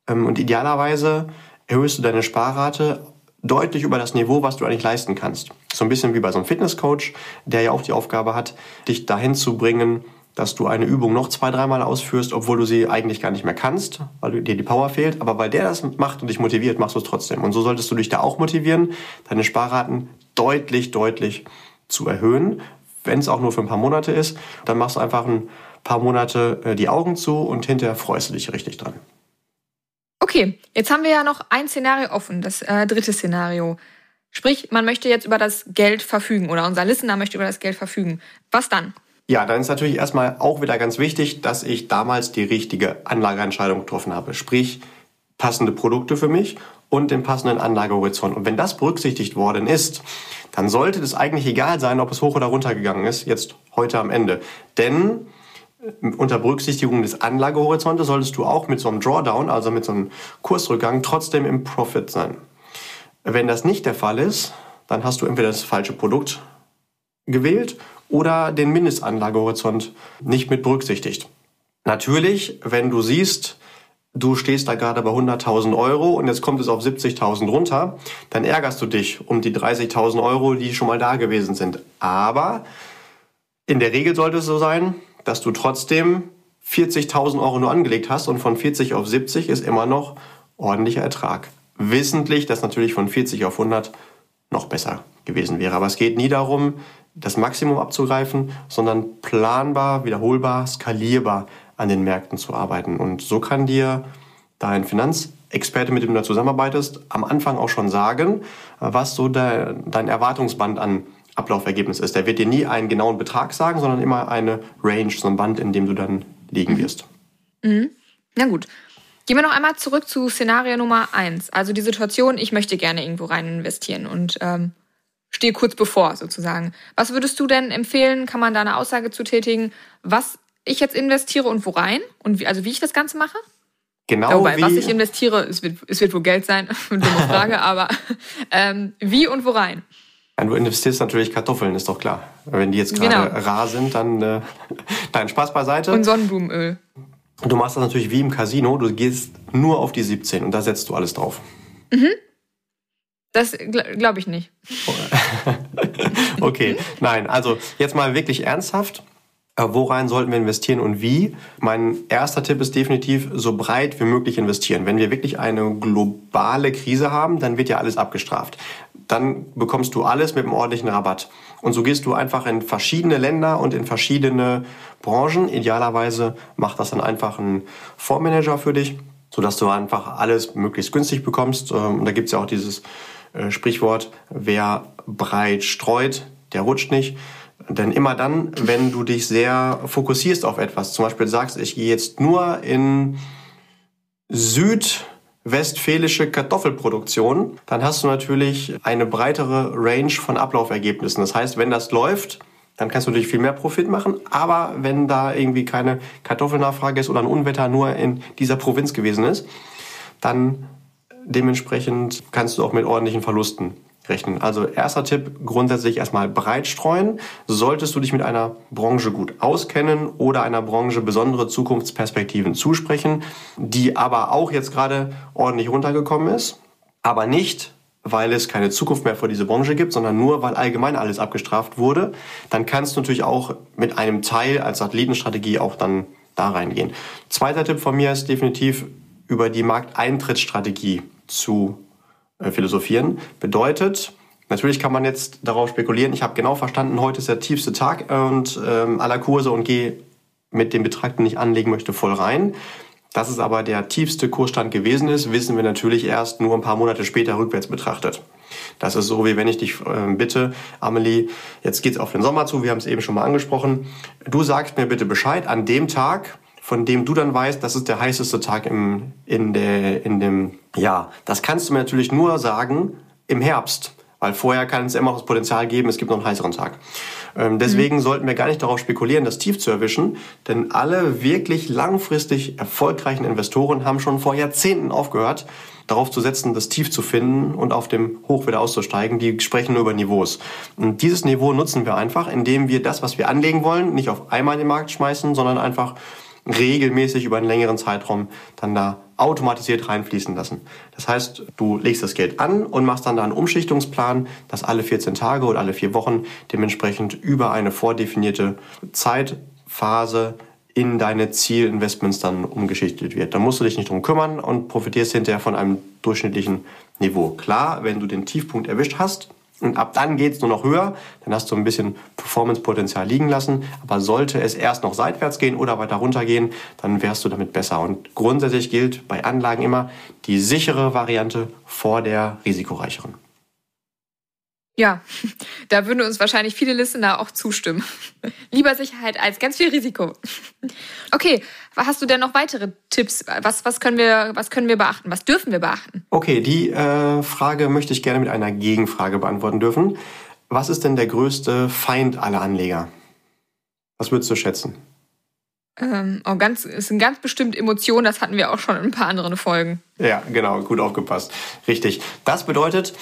ähm, und idealerweise erhöhst du deine Sparrate deutlich über das Niveau, was du eigentlich leisten kannst. So ein bisschen wie bei so einem Fitnesscoach, der ja auch die Aufgabe hat, dich dahin zu bringen, dass du eine Übung noch zwei, dreimal ausführst, obwohl du sie eigentlich gar nicht mehr kannst, weil dir die Power fehlt. Aber weil der das macht und dich motiviert, machst du es trotzdem. Und so solltest du dich da auch motivieren, deine Sparraten deutlich, deutlich zu erhöhen, wenn es auch nur für ein paar Monate ist. Dann machst du einfach ein paar Monate äh, die Augen zu und hinterher freust du dich richtig dran. Okay, jetzt haben wir ja noch ein Szenario offen, das äh, dritte Szenario. Sprich, man möchte jetzt über das Geld verfügen oder unser Listener möchte über das Geld verfügen. Was dann? Ja, dann ist natürlich erstmal auch wieder ganz wichtig, dass ich damals die richtige Anlageentscheidung getroffen habe. Sprich, passende Produkte für mich und den passenden Anlagehorizont. Und wenn das berücksichtigt worden ist, dann sollte es eigentlich egal sein, ob es hoch oder runter gegangen ist, jetzt heute am Ende. Denn äh, unter Berücksichtigung des Anlagehorizontes solltest du auch mit so einem Drawdown, also mit so einem Kursrückgang, trotzdem im Profit sein. Wenn das nicht der Fall ist, dann hast du entweder das falsche Produkt gewählt oder den Mindestanlagehorizont nicht mit berücksichtigt. Natürlich, wenn du siehst, du stehst da gerade bei 100.000 Euro und jetzt kommt es auf 70.000 runter, dann ärgerst du dich um die 30.000 Euro, die schon mal da gewesen sind. Aber in der Regel sollte es so sein, dass du trotzdem 40.000 Euro nur angelegt hast und von 40 auf 70 ist immer noch ordentlicher Ertrag. Wissentlich, dass natürlich von 40 auf 100 noch besser gewesen wäre. Aber es geht nie darum, das Maximum abzugreifen, sondern planbar, wiederholbar, skalierbar an den Märkten zu arbeiten. Und so kann dir dein Finanzexperte, mit dem du da zusammenarbeitest, am Anfang auch schon sagen, was so de, dein Erwartungsband an Ablaufergebnis ist. Der wird dir nie einen genauen Betrag sagen, sondern immer eine Range, so ein Band, in dem du dann liegen wirst. Mhm. Na gut. Gehen wir noch einmal zurück zu Szenario Nummer eins. Also die Situation, ich möchte gerne irgendwo rein investieren und ähm, stehe kurz bevor sozusagen. Was würdest du denn empfehlen? Kann man da eine Aussage zu tätigen, was ich jetzt investiere und wo rein? Und wie, also wie ich das Ganze mache? Genau. Ja, wobei, wie, was ich investiere, es wird, es wird wohl Geld sein, dumme Frage, aber ähm, wie und wo rein? Du investierst natürlich Kartoffeln, ist doch klar. Wenn die jetzt gerade genau. rar sind, dann äh, dein Spaß beiseite. Und Sonnenblumenöl. Du machst das natürlich wie im Casino, du gehst nur auf die 17 und da setzt du alles drauf. Mhm. Das gl glaube ich nicht. okay, nein, also jetzt mal wirklich ernsthaft. Äh, worein sollten wir investieren und wie? Mein erster Tipp ist definitiv so breit wie möglich investieren. Wenn wir wirklich eine globale Krise haben, dann wird ja alles abgestraft. Dann bekommst du alles mit einem ordentlichen Rabatt. Und so gehst du einfach in verschiedene Länder und in verschiedene Branchen. Idealerweise macht das dann einfach ein Fondsmanager für dich, sodass du einfach alles möglichst günstig bekommst. Ähm, und da gibt's ja auch dieses äh, Sprichwort, wer breit streut, der rutscht nicht. Denn immer dann, wenn du dich sehr fokussierst auf etwas, zum Beispiel sagst, ich gehe jetzt nur in südwestfälische Kartoffelproduktion, dann hast du natürlich eine breitere Range von Ablaufergebnissen. Das heißt, wenn das läuft, dann kannst du natürlich viel mehr Profit machen. Aber wenn da irgendwie keine Kartoffelnachfrage ist oder ein Unwetter nur in dieser Provinz gewesen ist, dann dementsprechend kannst du auch mit ordentlichen Verlusten rechnen. Also erster Tipp, grundsätzlich erstmal breit streuen. Solltest du dich mit einer Branche gut auskennen oder einer Branche besondere Zukunftsperspektiven zusprechen, die aber auch jetzt gerade ordentlich runtergekommen ist, aber nicht weil es keine Zukunft mehr für diese Branche gibt, sondern nur, weil allgemein alles abgestraft wurde, dann kannst du natürlich auch mit einem Teil als Athletenstrategie auch dann da reingehen. Zweiter Tipp von mir ist definitiv über die Markteintrittsstrategie zu äh, philosophieren. Bedeutet, natürlich kann man jetzt darauf spekulieren, ich habe genau verstanden, heute ist der tiefste Tag und ähm, aller Kurse und gehe mit dem Betrag, den ich anlegen möchte, voll rein. Dass es aber der tiefste Kursstand gewesen ist, wissen wir natürlich erst nur ein paar Monate später rückwärts betrachtet. Das ist so, wie wenn ich dich äh, bitte, Amelie, jetzt geht's auf den Sommer zu, wir haben es eben schon mal angesprochen. Du sagst mir bitte Bescheid an dem Tag, von dem du dann weißt, das ist der heißeste Tag im, in, der, in dem Jahr. Das kannst du mir natürlich nur sagen im Herbst, weil vorher kann es immer noch das Potenzial geben, es gibt noch einen heißeren Tag. Ähm, deswegen mhm. sollten wir gar nicht darauf spekulieren, das Tief zu erwischen, denn alle wirklich langfristig erfolgreichen Investoren haben schon vor Jahrzehnten aufgehört, darauf zu setzen, das Tief zu finden und auf dem Hoch wieder auszusteigen. Die sprechen nur über Niveaus. Und dieses Niveau nutzen wir einfach, indem wir das, was wir anlegen wollen, nicht auf einmal in den Markt schmeißen, sondern einfach regelmäßig über einen längeren Zeitraum dann da automatisiert reinfließen lassen. Das heißt, du legst das Geld an und machst dann da einen Umschichtungsplan, dass alle 14 Tage oder alle vier Wochen dementsprechend über eine vordefinierte Zeitphase in deine Zielinvestments dann umgeschichtet wird. Da musst du dich nicht drum kümmern und profitierst hinterher von einem durchschnittlichen Niveau. Klar, wenn du den Tiefpunkt erwischt hast, Und ab dann geht es nur noch höher. Dann hast du ein bisschen Performance-Potenzial liegen lassen. Aber sollte es erst noch seitwärts gehen oder weiter runter gehen, dann wärst du damit besser. Und grundsätzlich gilt bei Anlagen immer die sichere Variante vor der risikoreicheren. Ja, da würden uns wahrscheinlich viele Listener auch zustimmen. Lieber Sicherheit als ganz viel Risiko. Okay, hast du denn noch weitere Tipps? Was, was, können, wir, was können wir beachten? Was dürfen wir beachten? Okay, die äh, Frage möchte ich gerne mit einer Gegenfrage beantworten dürfen. Was ist denn der größte Feind aller Anleger? Was würdest du schätzen? Ähm, oh, ganz, es sind ganz bestimmt Emotionen, das hatten wir auch schon in ein paar anderen Folgen. Ja, genau, gut aufgepasst. Richtig. Das bedeutet,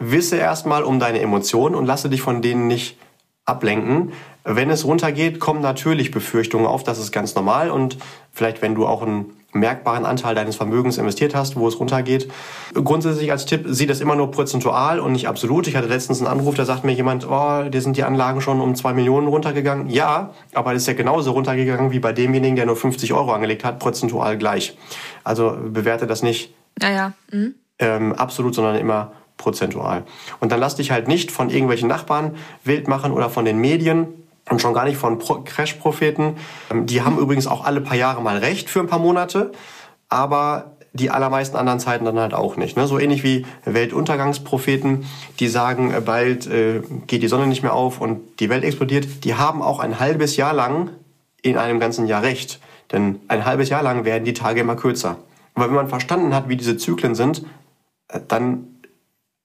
wisse erstmal um deine Emotionen und lasse dich von denen nicht ablenken. Wenn es runtergeht, kommen natürlich Befürchtungen auf, das ist ganz normal und vielleicht wenn du auch einen merkbaren Anteil deines Vermögens investiert hast, wo es runtergeht. Grundsätzlich als Tipp, sieh das immer nur prozentual und nicht absolut. Ich hatte letztens einen Anruf, da sagt mir jemand, oh, dir sind die Anlagen schon um zwei Millionen runtergegangen. Ja, aber das ist ja genauso runtergegangen wie bei demjenigen, der nur 50 Euro angelegt hat, prozentual gleich. Also bewerte das nicht naja. Mhm. ähm, absolut, sondern immer prozentual. Und dann lass dich halt nicht von irgendwelchen Nachbarn wild machen oder von den Medien und schon gar nicht von Crash-Propheten. Ähm, die haben übrigens auch alle paar Jahre mal recht für ein paar Monate, aber die allermeisten anderen Zeiten dann halt auch nicht. Ne? So ähnlich wie Weltuntergangspropheten, die sagen, äh, bald äh, geht die Sonne nicht mehr auf und die Welt explodiert. Die haben auch ein halbes Jahr lang in einem ganzen Jahr recht. Denn ein halbes Jahr lang werden die Tage immer kürzer. Aber wenn man verstanden hat, wie diese Zyklen sind, äh, dann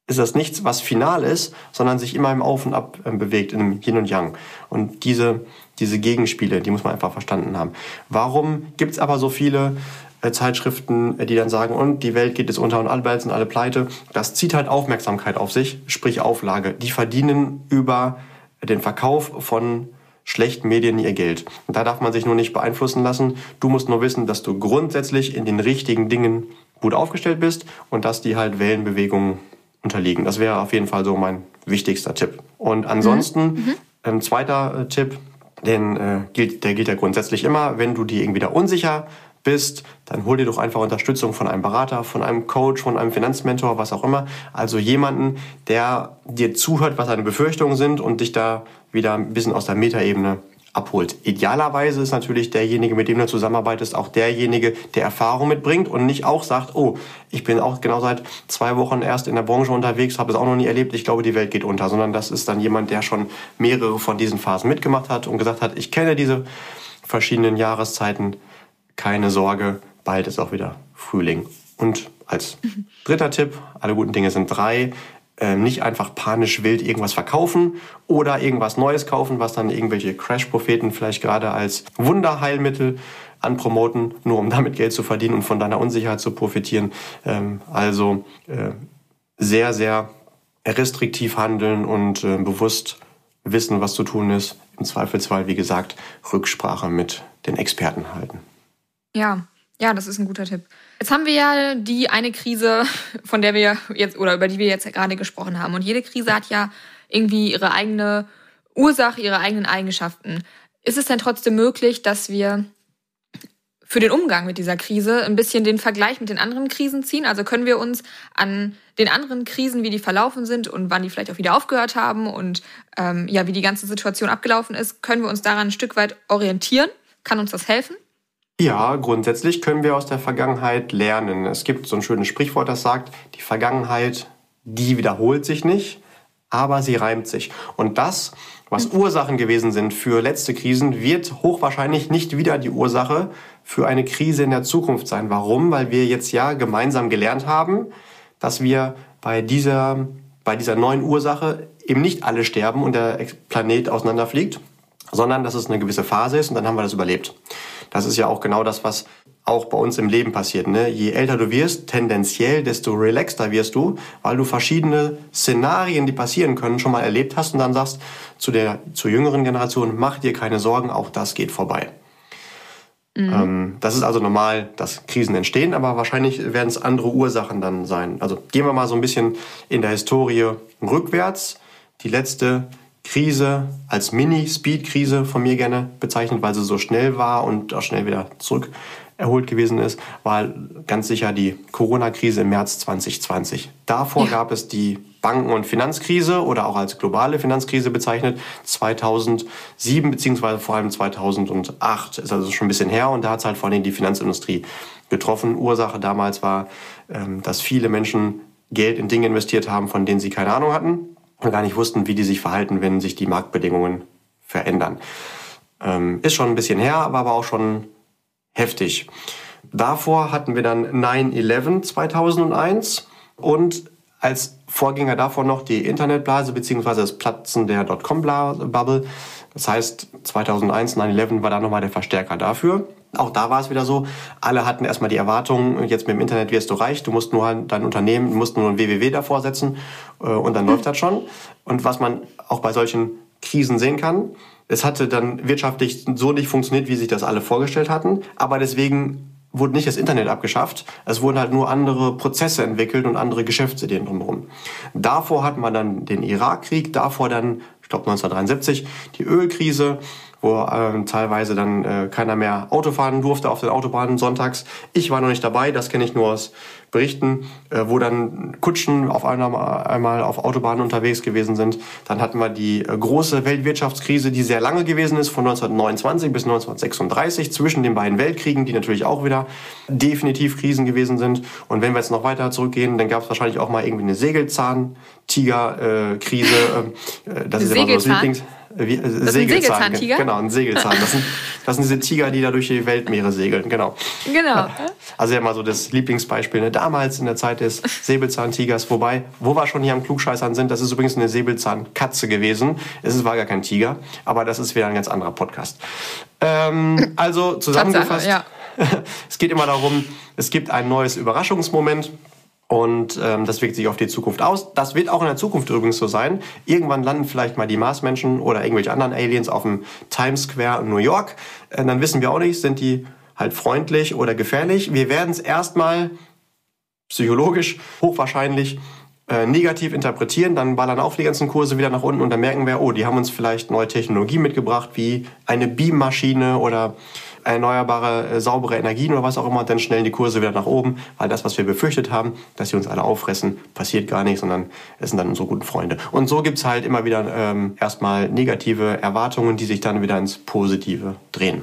ist das nichts, was final ist, sondern sich immer im Auf und Ab äh, bewegt, in einem Yin und Yang. Und diese, diese Gegenspiele, die muss man einfach verstanden haben. Warum gibt es aber so viele äh, Zeitschriften, äh, die dann sagen, und die Welt geht jetzt unter und alle Welt sind alle pleite? Das zieht halt Aufmerksamkeit auf sich, sprich Auflage. Die verdienen über den Verkauf von schlechten Medien ihr Geld. Und da darf man sich nur nicht beeinflussen lassen. Du musst nur wissen, dass du grundsätzlich in den richtigen Dingen gut aufgestellt bist und dass die halt Wellenbewegungen unterliegen. Das wäre auf jeden Fall so mein wichtigster Tipp. Und ansonsten, mhm. mhm. ein zweiter äh, Tipp, den, äh, gilt, der gilt ja grundsätzlich immer, wenn du dir irgendwie da unsicher bist, dann hol dir doch einfach Unterstützung von einem Berater, von einem Coach, von einem Finanzmentor, was auch immer. Also jemanden, der dir zuhört, was deine Befürchtungen sind und dich da wieder ein bisschen aus der Metaebene abholt. Idealerweise ist natürlich derjenige, mit dem du zusammenarbeitest, auch derjenige, der Erfahrung mitbringt und nicht auch sagt, oh, ich bin auch genau seit zwei Wochen erst in der Branche unterwegs, habe es auch noch nie erlebt, ich glaube, die Welt geht unter, sondern das ist dann jemand, der schon mehrere von diesen Phasen mitgemacht hat und gesagt hat, ich kenne diese verschiedenen Jahreszeiten, keine Sorge, bald ist auch wieder Frühling. Und als dritter Tipp, alle guten Dinge sind drei, ähm, nicht einfach panisch wild irgendwas verkaufen oder irgendwas Neues kaufen, was dann irgendwelche Crash-Propheten vielleicht gerade als Wunderheilmittel anpromoten, nur um damit Geld zu verdienen und von deiner Unsicherheit zu profitieren. Ähm, also äh, sehr, sehr restriktiv handeln und äh, bewusst wissen, was zu tun ist. Im Zweifelsfall, wie gesagt, Rücksprache mit den Experten halten. Ja, ja, das ist ein guter Tipp. Jetzt haben wir ja die eine Krise, von der wir jetzt oder über die wir jetzt gerade gesprochen haben. Und jede Krise hat ja irgendwie ihre eigene Ursache, ihre eigenen Eigenschaften. Ist es denn trotzdem möglich, dass wir für den Umgang mit dieser Krise ein bisschen den Vergleich mit den anderen Krisen ziehen? Also können wir uns an den anderen Krisen, wie die verlaufen sind und wann die vielleicht auch wieder aufgehört haben und ähm, ja, wie die ganze Situation abgelaufen ist, können wir uns daran ein Stück weit orientieren? Kann uns das helfen? Ja, grundsätzlich können wir aus der Vergangenheit lernen. Es gibt so ein schönes Sprichwort, das sagt, die Vergangenheit, die wiederholt sich nicht, aber sie reimt sich. Und das, was mhm. Ursachen gewesen sind für letzte Krisen, wird hochwahrscheinlich nicht wieder die Ursache für eine Krise in der Zukunft sein. Warum? Weil wir jetzt ja gemeinsam gelernt haben, dass wir bei dieser, bei dieser neuen Ursache eben nicht alle sterben und der Planet auseinanderfliegt, sondern dass es eine gewisse Phase ist und dann haben wir das überlebt. Das ist ja auch genau das, was auch bei uns im Leben passiert. Ne? Je älter du wirst, tendenziell, desto relaxter wirst du, weil du verschiedene Szenarien, die passieren können, schon mal erlebt hast und dann sagst zu der zur jüngeren Generation, mach dir keine Sorgen, auch das geht vorbei. Mhm. Ähm, das ist also normal, dass Krisen entstehen, aber wahrscheinlich werden es andere Ursachen dann sein. Also gehen wir mal so ein bisschen in der Historie rückwärts. Die letzte Krise als Mini-Speed-Krise von mir gerne bezeichnet, weil sie so schnell war und auch schnell wieder zurück erholt gewesen ist, war ganz sicher die Corona-Krise im März 2020. Davor ja. gab es die Banken- und Finanzkrise oder auch als globale Finanzkrise bezeichnet. 2007 beziehungsweise vor allem 2008 ist also schon ein bisschen her und da hat es halt vor allem die Finanzindustrie getroffen. Ursache damals war, ähm, dass viele Menschen Geld in Dinge investiert haben, von denen sie keine Ahnung hatten gar nicht wussten, wie die sich verhalten, wenn sich die Marktbedingungen verändern. Ähm, ist schon ein bisschen her, aber, aber auch schon heftig. Davor hatten wir dann 9-11 2001 und als Vorgänger davon noch die Internetblase beziehungsweise das Platzen der Dotcom-Bubble. Das heißt, 2001, 9-11 war da nochmal der Verstärker dafür. Auch da war es wieder so, alle hatten erstmal die Erwartung, jetzt mit dem Internet wirst du reich, du musst nur dein Unternehmen, du musst nur ein www davor setzen äh, und dann läuft das schon. Und was man auch bei solchen Krisen sehen kann, es hatte dann wirtschaftlich so nicht funktioniert, wie sich das alle vorgestellt hatten, aber deswegen wurde nicht das Internet abgeschafft, es wurden halt nur andere Prozesse entwickelt und andere Geschäftsideen drumherum. Davor hatten wir dann den Irakkrieg, davor dann, ich glaube 1973, die Ölkrise, wo äh, teilweise dann äh, keiner mehr Auto fahren durfte auf den Autobahnen sonntags. Ich war noch nicht dabei, das kenne ich nur aus Berichten, äh, wo dann Kutschen auf einmal, einmal auf Autobahnen unterwegs gewesen sind. Dann hatten wir die äh, große Weltwirtschaftskrise, die sehr lange gewesen ist, von 1929 bis 1936, zwischen den beiden Weltkriegen, die natürlich auch wieder definitiv Krisen gewesen sind. Und wenn wir jetzt noch weiter zurückgehen, dann gab es wahrscheinlich auch mal irgendwie eine Segelzahn-Tiger-Krise. Äh, äh, das ist immer so das Lieblings... Wie, äh, das Segelzahn, ein Segelzahntiger? Genau, ein Segelzahn. Das sind, das sind diese Tiger, die da durch die Weltmeere segeln, genau. Genau. Also ja mal so das Lieblingsbeispiel, ne? damals in der Zeit des Säbelzahntigers, wobei, wo wir schon hier am Klugscheißern sind, das ist übrigens eine Säbelzahnkatze gewesen. Es war gar kein Tiger, aber das ist wieder ein ganz anderer Podcast. Ähm, also zusammengefasst, ja. es geht immer darum, es gibt ein neues Überraschungsmoment, und ähm, das wirkt sich auf die Zukunft aus. Das wird auch in der Zukunft übrigens so sein. Irgendwann landen vielleicht mal die Marsmenschen oder irgendwelche anderen Aliens auf dem Times Square in New York. Äh, dann wissen wir auch nicht, sind die halt freundlich oder gefährlich. Wir werden es erstmal psychologisch hochwahrscheinlich äh, negativ interpretieren, dann ballern auch die ganzen Kurse wieder nach unten und dann merken wir, oh, die haben uns vielleicht neue Technologie mitgebracht, wie eine Beammaschine oder erneuerbare, äh, saubere Energien oder was auch immer, dann schnellen die Kurse wieder nach oben, weil das, was wir befürchtet haben, dass sie uns alle auffressen, passiert gar nicht, sondern es sind dann unsere guten Freunde. Und so gibt's halt immer wieder ähm, erstmal negative Erwartungen, die sich dann wieder ins Positive drehen.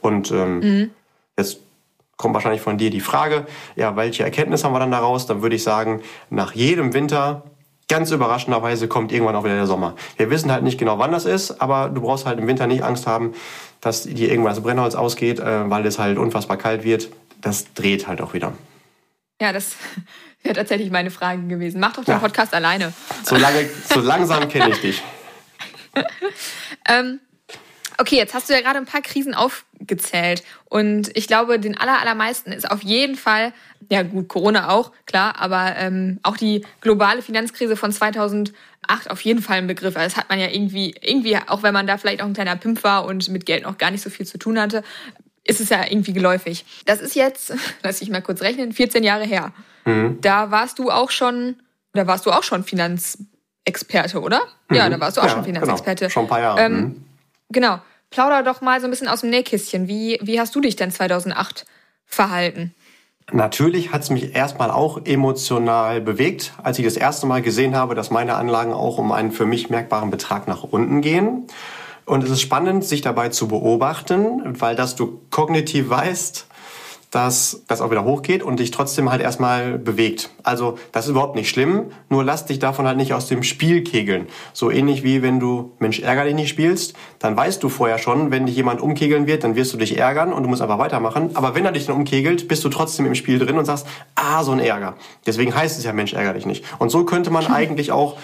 Und ähm, mhm. jetzt kommt wahrscheinlich von dir die Frage, ja, welche Erkenntnis haben wir dann daraus? Dann würde ich sagen, nach jedem Winter ganz überraschenderweise kommt irgendwann auch wieder der Sommer. Wir wissen halt nicht genau, wann das ist, aber du brauchst halt im Winter nicht Angst haben, dass dir irgendwann das Brennholz ausgeht, äh, weil es halt unfassbar kalt wird. Das dreht halt auch wieder. Ja, das wäre tatsächlich meine Frage gewesen. Mach doch den ja. Podcast alleine. So, lange, so langsam kenne ich dich. ähm, okay, jetzt hast du ja gerade ein paar Krisen aufgezählt. Und ich glaube, den aller, allermeisten ist auf jeden Fall ja gut, Corona auch, klar, aber ähm, auch die globale Finanzkrise von 2008 auf jeden Fall ein Begriff. Also das hat man ja irgendwie, irgendwie, auch wenn man da vielleicht auch ein kleiner Pimp war und mit Geld noch gar nicht so viel zu tun hatte, ist es ja irgendwie geläufig. Das ist jetzt, lass ich mal kurz rechnen, 14 Jahre her. Mhm. Da warst du auch schon, da warst du auch schon Finanzexperte, oder? Mhm. Ja, da warst du auch ja, schon genau. Finanzexperte. Genau. Schon ein paar Jahre. Ähm, mhm. Genau. Plauder doch mal so ein bisschen aus dem Nähkästchen. Wie, wie hast du dich denn 2008 verhalten? Natürlich hat es mich erstmal auch emotional bewegt, als ich das erste Mal gesehen habe, dass meine Anlagen auch um einen für mich merkbaren Betrag nach unten gehen. Und es ist spannend, sich dabei zu beobachten, weil dass du kognitiv weißt, dass das auch wieder hochgeht und dich trotzdem halt erstmal bewegt. Also das ist überhaupt nicht schlimm, nur lass dich davon halt nicht aus dem Spiel kegeln. So ähnlich wie wenn du Mensch ärger dich nicht spielst, dann weißt du vorher schon, wenn dich jemand umkegeln wird, dann wirst du dich ärgern und du musst einfach weitermachen. Aber wenn er dich dann umkegelt, bist du trotzdem im Spiel drin und sagst, ah, so ein Ärger. Deswegen heißt es ja Mensch ärger dich nicht. Und so könnte man eigentlich auch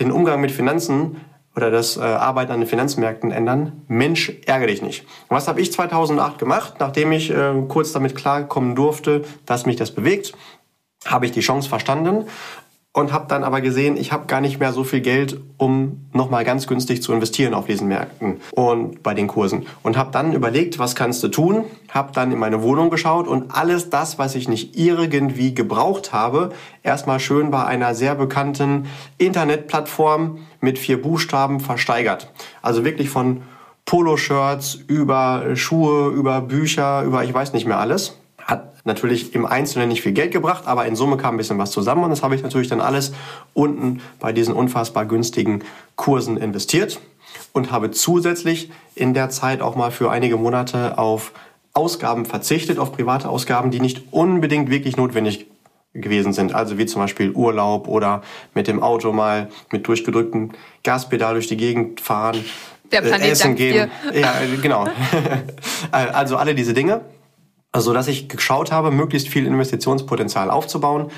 den Umgang mit Finanzen oder das äh, Arbeiten an den Finanzmärkten ändern. Mensch, ärgere dich nicht. was habe ich 2008 gemacht, nachdem ich äh, kurz damit klarkommen durfte, dass mich das bewegt? Habe ich die Chance verstanden und habe dann aber gesehen, ich habe gar nicht mehr so viel Geld, um nochmal ganz günstig zu investieren auf diesen Märkten und bei den Kursen. Und habe dann überlegt, was kannst du tun? Habe dann in meine Wohnung geschaut und alles das, was ich nicht irgendwie gebraucht habe, erstmal schön bei einer sehr bekannten Internetplattform mit vier Buchstaben versteigert. Also wirklich von Poloshirts über Schuhe, über Bücher, über ich weiß nicht mehr alles. Natürlich im Einzelnen nicht viel Geld gebracht, aber in Summe kam ein bisschen was zusammen und das habe ich natürlich dann alles unten bei diesen unfassbar günstigen Kursen investiert und habe zusätzlich in der Zeit auch mal für einige Monate auf Ausgaben verzichtet, auf private Ausgaben, die nicht unbedingt wirklich notwendig gewesen sind. Also wie zum Beispiel Urlaub oder mit dem Auto mal mit durchgedrücktem Gaspedal durch die Gegend fahren. Äh, essen gehen. Dir. Ja, genau. also alle diese Dinge. Also, dass ich geschaut habe, möglichst viel Investitionspotenzial aufzubauen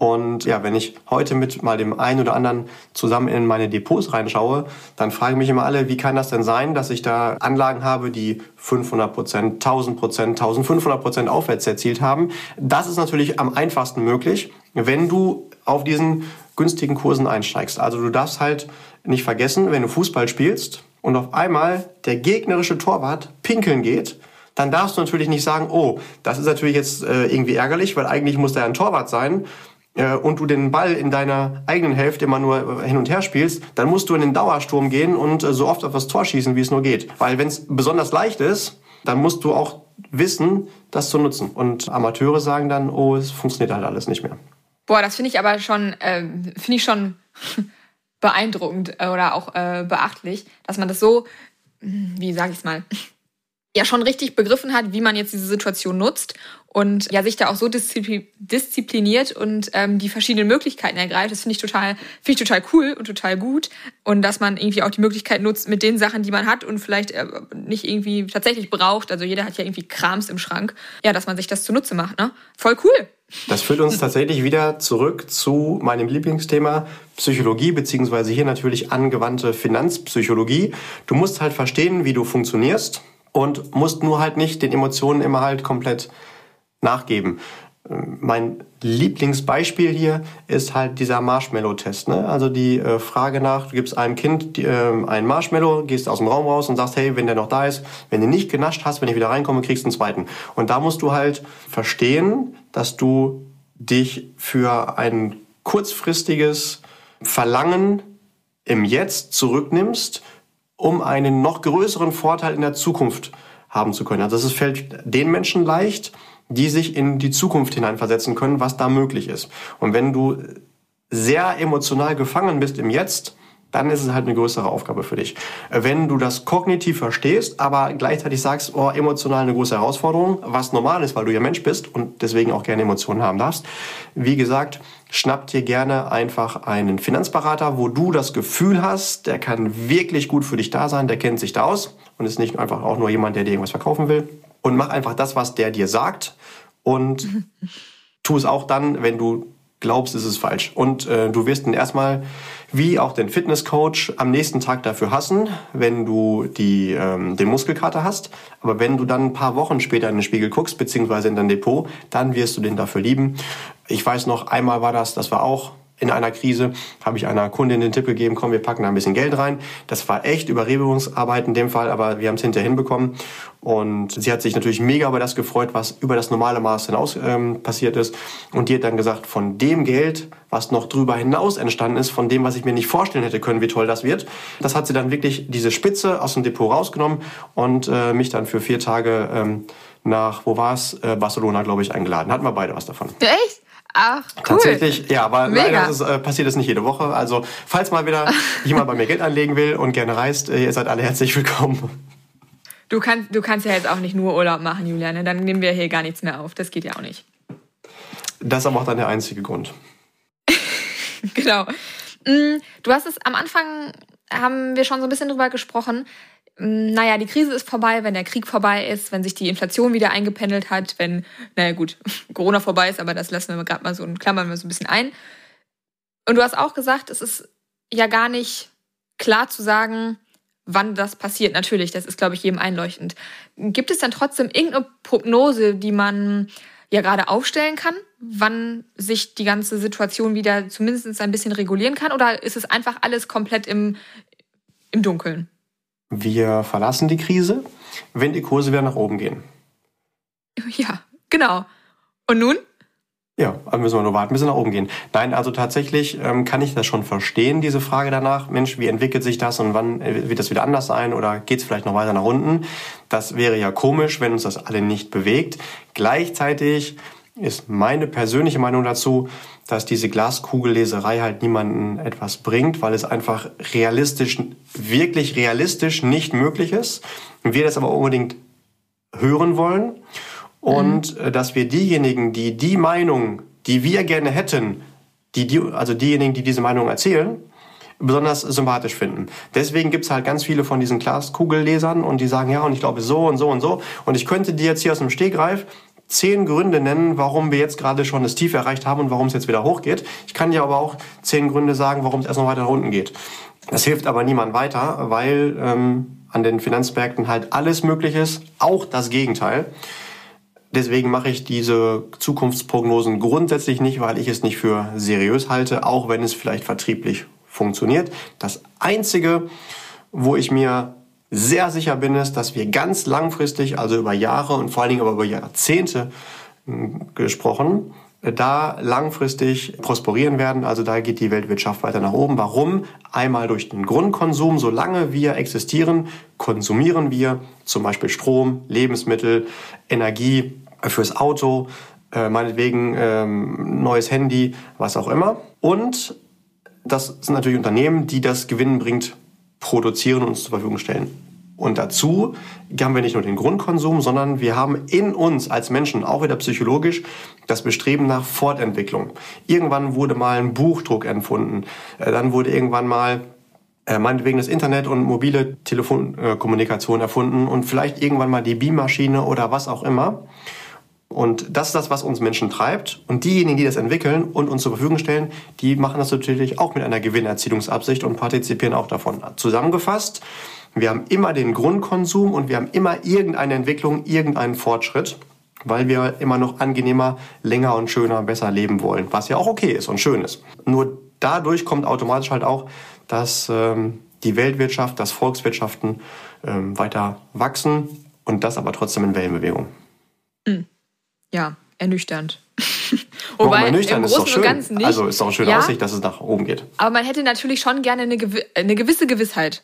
und ja, wenn ich heute mit mal dem einen oder anderen zusammen in meine Depots reinschaue, dann fragen mich immer alle, wie kann das denn sein, dass ich da Anlagen habe, die 500 Prozent, 1000 Prozent, 1500 Prozent aufwärts erzielt haben. Das ist natürlich am einfachsten möglich, wenn du auf diesen günstigen Kursen einsteigst. Also du darfst halt nicht vergessen, wenn du Fußball spielst und auf einmal der gegnerische Torwart pinkeln geht, dann darfst du natürlich nicht sagen, oh, das ist natürlich jetzt äh, irgendwie ärgerlich, weil eigentlich muss da ein Torwart sein äh, und du den Ball in deiner eigenen Hälfte immer nur äh, hin und her spielst, dann musst du in den Dauersturm gehen und äh, so oft auf das Tor schießen, wie es nur geht. Weil wenn es besonders leicht ist, dann musst du auch wissen, das zu nutzen. Und Amateure sagen dann, oh, es funktioniert halt alles nicht mehr. Boah, das finde ich aber schon, äh, finde ich schon beeindruckend oder auch äh, beachtlich, dass man das so, wie sage ich es mal, ja schon richtig begriffen hat, wie man jetzt diese Situation nutzt und ja sich da auch so diszipliniert und ähm, die verschiedenen Möglichkeiten ergreift. Das finde ich total, finde ich total cool und total gut und dass man irgendwie auch die Möglichkeit nutzt mit den Sachen, die man hat und vielleicht äh, nicht irgendwie tatsächlich braucht. Also jeder hat ja irgendwie Krams im Schrank. Ja, dass man sich das zunutze macht. Ne, voll cool. Das führt uns tatsächlich wieder zurück zu meinem Lieblingsthema Psychologie, beziehungsweise hier natürlich angewandte Finanzpsychologie. Du musst halt verstehen, wie du funktionierst und musst nur halt nicht den Emotionen immer halt komplett nachgeben. Mein Lieblingsbeispiel hier ist halt dieser Marshmallow-Test. Ne? Also die äh, Frage nach, du gibst einem Kind die, äh, einen Marshmallow, gehst aus dem Raum raus und sagst, hey, wenn der noch da ist, wenn du nicht genascht hast, wenn ich wieder reinkomme, kriegst du einen zweiten. Und da musst du halt verstehen, dass du dich für ein kurzfristiges Verlangen im Jetzt zurücknimmst, um einen noch größeren Vorteil in der Zukunft haben zu können. Also es fällt den Menschen leicht, die sich in die Zukunft hineinversetzen können, was da möglich ist. Und wenn du sehr emotional gefangen bist im Jetzt, dann ist es halt eine größere Aufgabe für dich. Wenn du das kognitiv verstehst, aber gleichzeitig sagst, oh, emotional eine große Herausforderung, was normal ist, weil du ja Mensch bist und deswegen auch gerne Emotionen haben darfst. Wie gesagt, schnapp dir gerne einfach einen Finanzberater, wo du das Gefühl hast, der kann wirklich gut für dich da sein, der kennt sich da aus und ist nicht einfach auch nur jemand, der dir irgendwas verkaufen will. Und mach einfach das, was der dir sagt und tu es auch dann, wenn du glaubst, ist es falsch. Und äh, du wirst ihn erstmal wie auch den Fitnesscoach am nächsten Tag dafür hassen, wenn du die, ähm, den Muskelkater hast. Aber wenn du dann ein paar Wochen später in den Spiegel guckst, beziehungsweise in dein Depot, dann wirst du den dafür lieben. Ich weiß noch, einmal war das, das war auch in einer Krise habe ich einer Kundin den Tipp gegeben, komm, wir packen da ein bisschen Geld rein. Das war echt Überredungsarbeit in dem Fall, aber wir haben es hinterher hinbekommen. Und sie hat sich natürlich mega über das gefreut, was über das normale Maß hinaus ähm, passiert ist. Und die hat dann gesagt, von dem Geld, was noch drüber hinaus entstanden ist, von dem, was ich mir nicht vorstellen hätte können, wie toll das wird, das hat sie dann wirklich diese Spitze aus dem Depot rausgenommen und äh, mich dann für vier Tage ähm, nach, wo war es, äh, Barcelona, glaube ich, eingeladen. Hatten wir beide was davon. Echt? Ach, cool. Tatsächlich, ja, aber Mega. leider ist, äh, passiert das nicht jede Woche. Also, falls mal wieder jemand bei mir Geld anlegen will und gerne reist, äh, ihr seid alle herzlich willkommen. Du kannst, du kannst ja jetzt auch nicht nur Urlaub machen, Juliane. Dann nehmen wir hier gar nichts mehr auf. Das geht ja auch nicht. Das ist aber auch dann der einzige Grund. genau. Mm, du hast es am Anfang, haben wir schon so ein bisschen drüber gesprochen, naja, die Krise ist vorbei, wenn der Krieg vorbei ist, wenn sich die Inflation wieder eingependelt hat, wenn, naja gut, Corona vorbei ist, aber das lassen wir gerade mal so und klammern wir so ein bisschen ein. Und du hast auch gesagt, es ist ja gar nicht klar zu sagen, wann das passiert. Natürlich, das ist, glaube ich, jedem einleuchtend. Gibt es dann trotzdem irgendeine Prognose, die man ja gerade aufstellen kann, wann sich die ganze Situation wieder zumindest ein bisschen regulieren kann? Oder ist es einfach alles komplett im, im Dunkeln? Wir verlassen die Krise, wenn die Kurse wieder nach oben gehen. Ja, genau. Und nun? Ja, aber müssen wir nur warten, bis wir nach oben gehen. Nein, also tatsächlich ähm, kann ich das schon verstehen, diese Frage danach. Mensch, wie entwickelt sich das und wann äh, wird das wieder anders sein oder geht es vielleicht noch weiter nach unten? Das wäre ja komisch, wenn uns das alle nicht bewegt. Gleichzeitig ist meine persönliche Meinung dazu, dass diese Glaskugelleserei halt niemanden etwas bringt, weil es einfach realistisch, wirklich realistisch nicht möglich ist. Wir das aber unbedingt hören wollen und mhm. dass wir diejenigen, die die Meinung, die wir gerne hätten, die, die, also diejenigen, die diese Meinung erzählen, besonders sympathisch finden. Deswegen gibt's halt ganz viele von diesen Glaskugellesern und die sagen, ja, und ich glaube so und so und so. Und ich könnte dir jetzt hier aus dem Stegreif zehn Gründe nennen, warum wir jetzt gerade schon das Tief erreicht haben und warum es jetzt wieder hochgeht. Ich kann dir aber auch zehn Gründe sagen, warum es erst noch weiter nach unten geht. Das hilft aber niemand weiter, weil ähm, an den Finanzmärkten halt alles möglich ist, auch das Gegenteil. Deswegen mache ich diese Zukunftsprognosen grundsätzlich nicht, weil ich es nicht für seriös halte, auch wenn es vielleicht vertrieblich funktioniert. Das Einzige, wo ich mir sehr sicher bin, ist, dass wir ganz langfristig, also über Jahre und vor allen Dingen aber über Jahrzehnte hm, gesprochen, da langfristig prosperieren werden. Also da geht die Weltwirtschaft weiter nach oben. Warum? Einmal durch den Grundkonsum. Solange wir existieren, konsumieren wir zum Beispiel Strom, Lebensmittel, Energie fürs Auto, äh, meinetwegen ähm, neues Handy, was auch immer. Und das sind natürlich Unternehmen, die das gewinnbringend produzieren und uns zur Verfügung stellen. Und dazu haben wir nicht nur den Grundkonsum, sondern wir haben in uns als Menschen, auch wieder psychologisch, das Bestreben nach Fortentwicklung. Irgendwann wurde mal ein Buchdruck empfunden. Äh, dann wurde irgendwann mal äh, meinetwegen das Internet und mobile Telefonkommunikation erfunden und vielleicht irgendwann mal die Beammaschine oder was auch immer. Und das ist das, was uns Menschen treibt. Und diejenigen, die das entwickeln und uns zur Verfügung stellen, die machen das natürlich auch mit einer Gewinnerzielungsabsicht und partizipieren auch davon. Zusammengefasst, wir haben immer den Grundkonsum und wir haben immer irgendeine Entwicklung, irgendeinen Fortschritt, weil wir immer noch angenehmer, länger und schöner, besser leben wollen, was ja auch okay ist und schön ist. Nur dadurch kommt automatisch halt auch, dass ähm, die Weltwirtschaft, dass Volkswirtschaften ähm, weiter wachsen und das aber trotzdem in Wellenbewegung. Mhm ja, ernüchternd. Wobei im Großen ist doch schön. Ganzen nicht. Also ist doch eine schöne ja, Aussicht, dass es nach oben geht. Aber man hätte natürlich schon gerne eine, eine gewisse Gewissheit.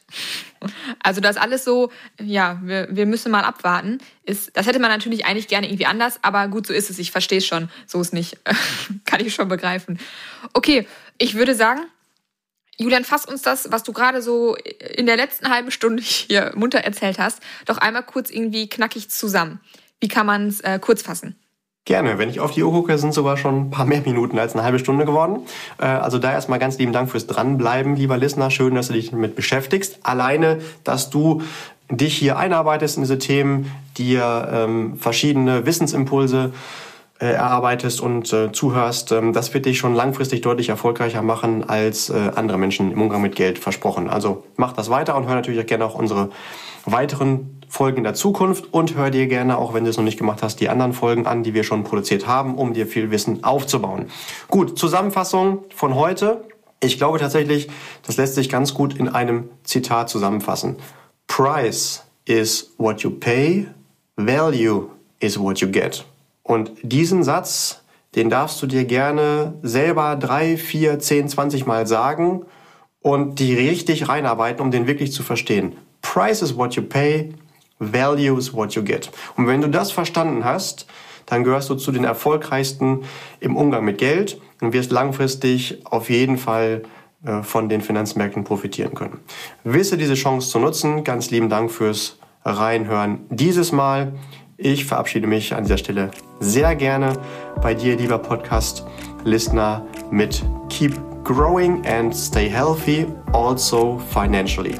Also das alles so, ja, wir, wir müssen mal abwarten. Ist, das hätte man natürlich eigentlich gerne irgendwie anders, aber gut, so ist es. Ich verstehe es schon. So ist nicht. Kann ich schon begreifen. Okay, ich würde sagen, Julian, fass uns das, was du gerade so in der letzten halben Stunde hier munter erzählt hast, doch einmal kurz irgendwie knackig zusammen. Wie kann man es äh, kurz fassen? Gerne. Wenn ich auf die Uhr gucke, sind sogar schon ein paar mehr Minuten als eine halbe Stunde geworden. Äh, also da erstmal ganz lieben Dank fürs Dranbleiben, lieber Listener. Schön, dass du dich damit beschäftigst. Alleine, dass du dich hier einarbeitest in diese Themen, dir ähm, verschiedene Wissensimpulse äh, erarbeitest und äh, zuhörst, ähm, das wird dich schon langfristig deutlich erfolgreicher machen als andere Menschen im Umgang mit Geld versprochen. Also mach das weiter und hör natürlich auch gerne auch unsere weiteren Folgen der Zukunft und hör dir gerne, auch wenn du es noch nicht gemacht hast, die anderen Folgen an, die wir schon produziert haben, um dir viel Wissen aufzubauen. Gut, Zusammenfassung von heute. Ich glaube tatsächlich, das lässt sich ganz gut in einem Zitat zusammenfassen. Price is what you pay, value is what you get. Und diesen Satz, den darfst du dir gerne selber drei, vier, zehn, zwanzig Mal sagen und die richtig reinarbeiten, um den wirklich zu verstehen. Price is what you pay, Value is what you get. Und wenn du das verstanden hast, dann gehörst du zu den erfolgreichsten im Umgang mit Geld und wirst langfristig auf jeden Fall äh, von den Finanzmärkten profitieren können. Wisse diese Chance zu nutzen. Ganz lieben Dank fürs Reinhören dieses Mal. Ich verabschiede mich an dieser Stelle sehr gerne bei dir, lieber Podcast-Listener, mit Keep Growing and Stay Healthy, also financially.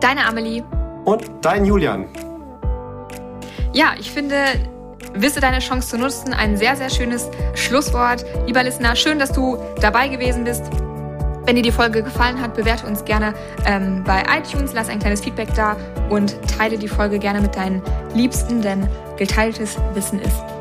Deine Amelie und dein Julian. Ja, ich finde, wisse deine Chance zu nutzen. Ein sehr, sehr schönes Schlusswort. Lieber Listener, schön, dass du dabei gewesen bist. Wenn dir die Folge gefallen hat, bewerte uns gerne ähm, bei iTunes, lass ein kleines Feedback da und teile die Folge gerne mit deinen Liebsten, denn geteiltes Wissen ist